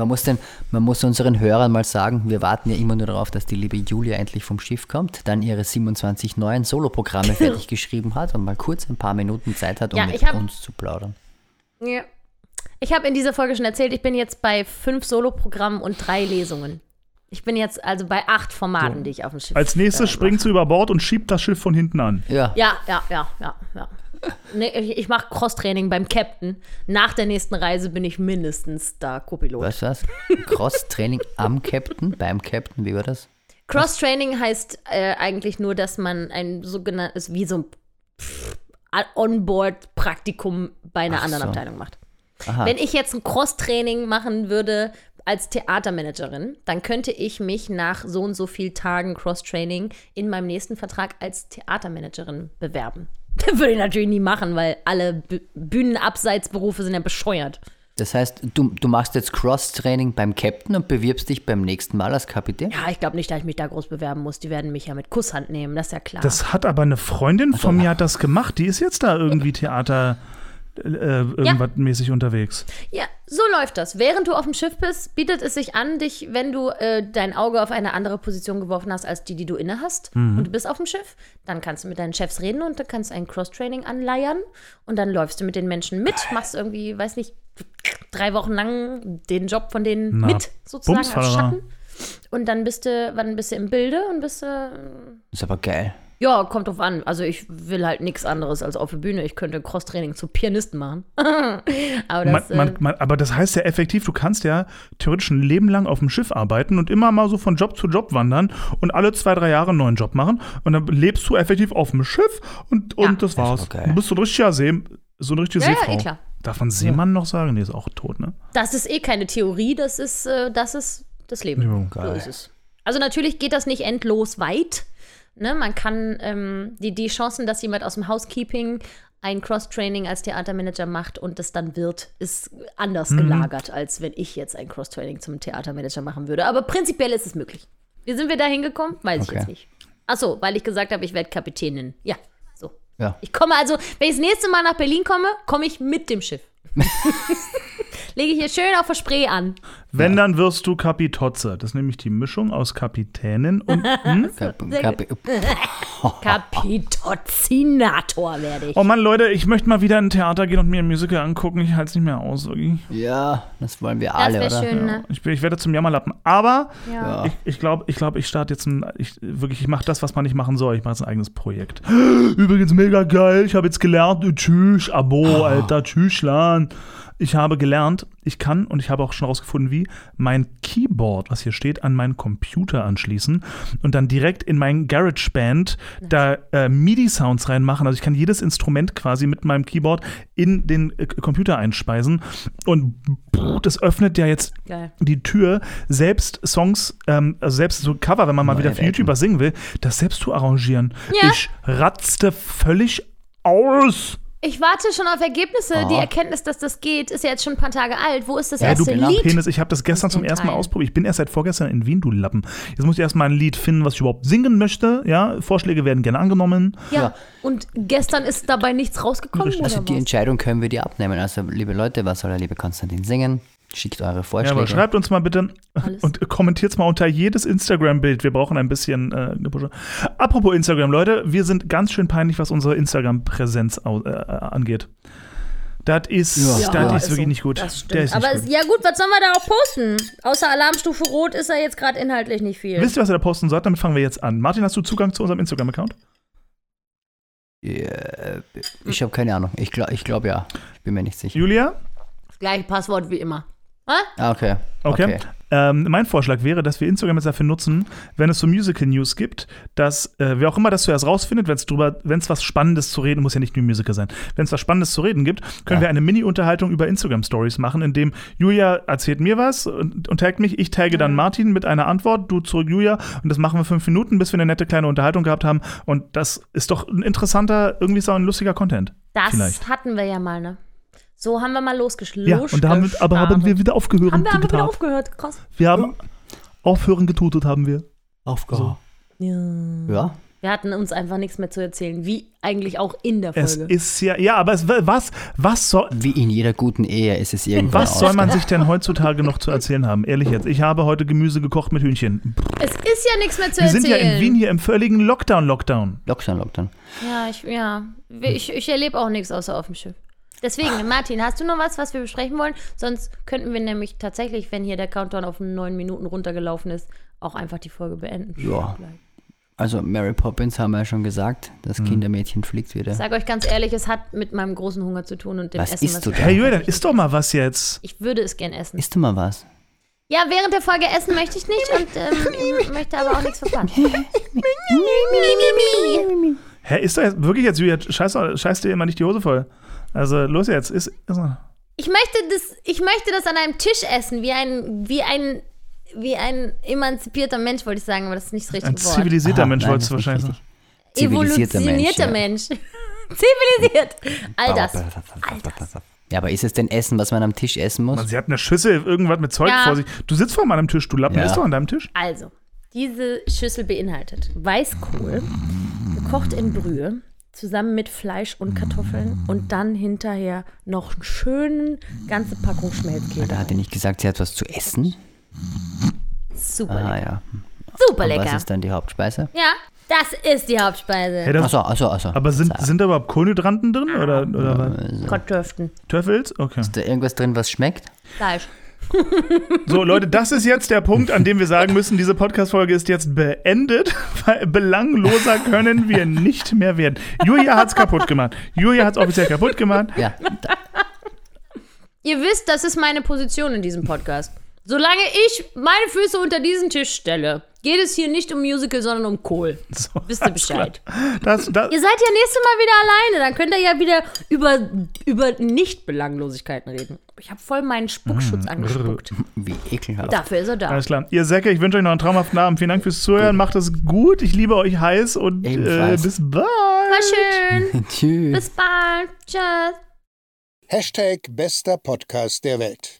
Man muss, den, man muss unseren Hörern mal sagen, wir warten ja immer nur darauf, dass die liebe Julia endlich vom Schiff kommt, dann ihre 27 neuen Soloprogramme fertig geschrieben hat und mal kurz ein paar Minuten Zeit hat, um Ja, mit hab- uns zu plaudern. Ja. Ich habe in dieser Folge schon erzählt, ich bin jetzt bei fünf Soloprogrammen und drei Lesungen. Ich bin jetzt also bei acht Formaten, die ich auf dem Schiff Als nächstes äh, springt sie über Bord und schiebt das Schiff von hinten an. Ja, Ja, ja, ja, ja, ja. Nee, ich ich mache Cross-Training beim Captain. Nach der nächsten Reise bin ich mindestens da Co-Pilot. was was? Cross-Training am Captain, beim Captain, wie war das? Cross-Training heißt äh, eigentlich nur, dass man ein sogenanntes, wie so ein On-Board-Praktikum bei einer Ach anderen so. Abteilung macht. Aha. Wenn ich jetzt ein Cross-Training machen würde als Theatermanagerin, dann könnte ich mich nach so und so viel Tagen Cross-Training in meinem nächsten Vertrag als Theatermanagerin bewerben. Das würde ich natürlich nie machen, weil alle Bühnenabseitsberufe sind ja bescheuert. Das heißt, du, du machst jetzt Cross-Training beim Captain und bewirbst dich beim nächsten Mal als Kapitän? Ja, ich glaube nicht, dass ich mich da groß bewerben muss. Die werden mich ja mit Kusshand nehmen, das ist ja klar. Das hat aber eine Freundin von mir hat das gemacht. Die ist jetzt da irgendwie Theater äh, irgendwas mäßig unterwegs. Ja, so läuft das. Während du auf dem Schiff bist, bietet es sich an, dich, wenn du äh, dein Auge auf eine andere Position geworfen hast als die, die du inne hast, und du bist auf dem Schiff, dann kannst du mit deinen Chefs reden und dann kannst du ein Cross-Training anleiern und dann läufst du mit den Menschen mit, machst irgendwie, weiß nicht, drei Wochen lang den Job von denen Na, mit, sozusagen als Bumsfallerer. Schatten. Und dann bist du, wann bist du im Bilde und bist du, Ist aber geil. Ja, kommt drauf an. Also ich will halt nichts anderes als auf der Bühne. Ich könnte Cross-Training zu Pianisten machen. Aber Man, das, man, äh, man, aber das heißt ja effektiv, du kannst ja theoretisch ein Leben lang auf dem Schiff arbeiten und immer mal so von Job zu Job wandern und alle zwei, drei Jahre einen neuen Job machen. Und dann lebst du effektiv auf dem Schiff und, Ja. und das war's. geil. Du bist so ein richtiger See, so eine richtige Ja, ja, Seefrau. eh klar. Darf man Seemann noch sagen? Nee, ist auch tot, ne? Das ist eh keine Theorie, das ist, äh, das ist das Leben. Ja, so ist es. Also natürlich geht das nicht endlos weit. Ne? Man kann ähm, die, die Chancen, dass jemand aus dem Housekeeping ein Cross-Training als Theatermanager macht und das dann wird, ist anders gelagert, als wenn ich jetzt ein Cross-Training zum Theatermanager machen würde. Aber prinzipiell ist es möglich. Wie sind wir da hingekommen? Weiß ich Okay. jetzt nicht. Achso, weil ich gesagt habe, ich werde Kapitänin. Ja, so. Ja. Ich komme also, wenn ich das nächste Mal nach Berlin komme, komme ich mit dem Schiff. Lege ich hier schön auf der Spree an. Wenn, dann wirst du Kapitotze. Das ist nämlich die Mischung aus Kapitänin und. Hm? Kap Sehr Kap Kapitozinator werde ich. Oh Mann, Leute, ich möchte mal wieder in ein Theater gehen und mir ein Musical angucken. Ich halte es nicht mehr aus, wirklich. ja, das wollen wir Das alle, wäre oder? schön, ne? Ich, bin- ich werde zum Jammerlappen. Aber Ja. ich, ich glaube, ich, glaub, ich starte jetzt ein. Ich, wirklich, ich mache das, was man nicht machen soll. Ich mache jetzt ein eigenes Projekt. Übrigens mega geil. Ich habe jetzt gelernt. Tschüss, Abo, Alter. Tschüsslan. Ich habe gelernt, ich kann und ich habe auch schon rausgefunden, wie mein Keyboard, was hier steht, an meinen Computer anschließen und dann direkt in mein GarageBand da äh, MIDI-Sounds reinmachen. Also ich kann jedes Instrument quasi mit meinem Keyboard in den äh, Computer einspeisen und pff, das öffnet ja jetzt Geil. die Tür, selbst Songs, ähm, also selbst so Cover, wenn man mal Neue wieder für Welten. YouTuber singen will, das selbst zu arrangieren. Ja. Ich ratzte völlig aus. Ich warte schon auf Ergebnisse. Oh. Die Erkenntnis, dass das geht, ist ja jetzt schon ein paar Tage alt. Wo ist das Ja, du erste Lied? Penis, ich habe das gestern zum ersten Mal ausprobiert. Ich bin erst seit vorgestern in Wien, du Lappen. Jetzt muss ich erstmal ein Lied finden, was ich überhaupt singen möchte. Ja, Vorschläge werden gerne angenommen. Ja. Ja. Und gestern ist dabei nichts rausgekommen, Also die was? Entscheidung können wir dir abnehmen. Also, liebe Leute, was soll der liebe Konstantin singen? Schickt eure Ja, Vorschläge. aber schreibt uns mal bitte Alles. und kommentiert mal unter jedes Instagram-Bild. Wir brauchen ein bisschen äh, Gepusche. Apropos Instagram, Leute, wir sind ganz schön peinlich, was unsere Instagram-Präsenz au- äh, angeht. Das ist, Ja. das Ja, ist wirklich so. nicht gut. Nicht Aber gut. ja gut, was sollen wir da auch posten? Außer Alarmstufe Rot ist er jetzt gerade inhaltlich nicht viel. Wisst ihr, was ihr da posten sollt? Damit fangen wir jetzt an. Martin, hast du Zugang zu unserem Instagram-Account? Äh, ich habe keine Ahnung. Ich glaube ich glaub ja. Ich bin mir nicht sicher. Julia? Das gleiche Passwort wie immer. Ah, okay. Okay. Ähm, mein Vorschlag wäre, dass wir Instagram jetzt dafür nutzen, wenn es so Musical News gibt, dass äh, wer auch immer das zuerst rausfindet, wenn es drüber, wenn es was Spannendes zu reden, muss ja nicht nur Musical sein, wenn es was Spannendes zu reden gibt, können Ja. wir eine Mini-Unterhaltung über Instagram Stories machen, in dem Julia erzählt mir was und, und taggt mich, ich tagge dann Martin mit einer Antwort, du zurück Julia und das machen wir fünf Minuten, bis wir eine nette kleine Unterhaltung gehabt haben und das ist doch ein interessanter, irgendwie so ein lustiger Content. Das Vielleicht. hatten wir ja mal, ne? So haben wir mal losgeschlagen. Ja, und da haben wir, aber haben wir wieder aufgehört. Haben wir aber wieder aufgehört. Krass. Wir haben aufhören getutet, haben wir. Aufgehört. Ja. Ja. Wir hatten uns einfach nichts mehr zu erzählen, wie eigentlich auch in der Es Folge. ist ja, ja, aber es, was, was soll, Wie in jeder guten Ehe ist es irgendwann was soll man sich denn heutzutage noch zu erzählen haben? Ehrlich jetzt, ich habe heute Gemüse gekocht mit Hühnchen. Es ist ja nichts mehr zu Wir erzählen. sind ja in Wien hier im völligen Lockdown, Lockdown. Lockdown, Lockdown. Ja, ich, ja. Ich, ich erlebe auch nichts außer auf dem Schiff. Deswegen, Martin, hast du noch was, was wir besprechen wollen? Sonst könnten wir nämlich tatsächlich, wenn hier der Countdown auf neun Minuten runtergelaufen ist, auch einfach die Folge beenden. Ja. Also Mary Poppins haben wir ja schon gesagt, Mhm. das Kindermädchen fliegt wieder. Ich sage euch ganz ehrlich, es hat mit meinem großen Hunger zu tun und dem Was Essen, isst was du? Hey Julia, dann isst doch mal was jetzt. Ich würde es gern essen. Isst du mal was? Ja, während der Folge essen möchte ich nicht und ähm, möchte aber auch nichts verpassen. Hä, ist doch jetzt wirklich jetzt, Julia, scheiß, scheiß dir immer nicht die Hose voll. Also los jetzt, ist. ist Ich möchte das, ich möchte das an einem Tisch essen, wie ein, wie ein, wie ein emanzipierter Mensch, wollte ich sagen, aber das ist nicht das richtige ein Wort. zivilisierter Aha, Mensch, nein, wolltest du ist wahrscheinlich sagen. richtig. Zivilisierter Mensch. Evolutionierter ja. Mensch. Zivilisiert. All das. All das. Ja, aber ist es denn Essen, was man am Tisch essen muss? Man, sie hat eine Schüssel, irgendwas mit Zeug Ja. vor sich. Du sitzt vor meinem Tisch, du Lappen, Ja. isst doch an deinem Tisch. Also, diese Schüssel beinhaltet Weißkohl, gekocht in Brühe, zusammen mit Fleisch und Kartoffeln und dann hinterher noch einen schönen ganze Packung Schmelzkäse. Da hat er nicht gesagt, sie hat was zu essen. Super Ah lecker. ja. Super Und was lecker. ist dann die Hauptspeise? Ja, das ist die Hauptspeise. Hey, Achso, achso, achso. aber sind, sind da überhaupt Kohlenhydranten drin? Oder, oder was? Kartoffeln, Töffels? Okay. Ist da irgendwas drin, was schmeckt? Fleisch. So, Leute, das ist jetzt der Punkt, an dem wir sagen müssen, diese Podcast-Folge ist jetzt beendet, weil belangloser können wir nicht mehr werden. Julia hat's kaputt gemacht. Julia hat's offiziell kaputt gemacht. Ja. Ihr wisst, das ist meine Position in diesem Podcast. Solange ich meine Füße unter diesen Tisch stelle, geht es hier nicht um Musical, sondern um Kohl. So, Wisst ihr. Bescheid? Das, das, Ihr seid ja nächstes Mal wieder alleine, dann könnt ihr ja wieder über, über Nicht-Belanglosigkeiten reden. Ich habe voll meinen Spuckschutz angespuckt. wie ekelhaft. Dafür ist er da. alles klar. Ihr Säcke, ich wünsche euch noch einen traumhaften Abend. Vielen Dank fürs Zuhören. Macht es gut. Ich liebe euch heiß und äh, bis bald. War schön. Tschüss. Bis bald. Tschüss. Hashtag bester Podcast der Welt.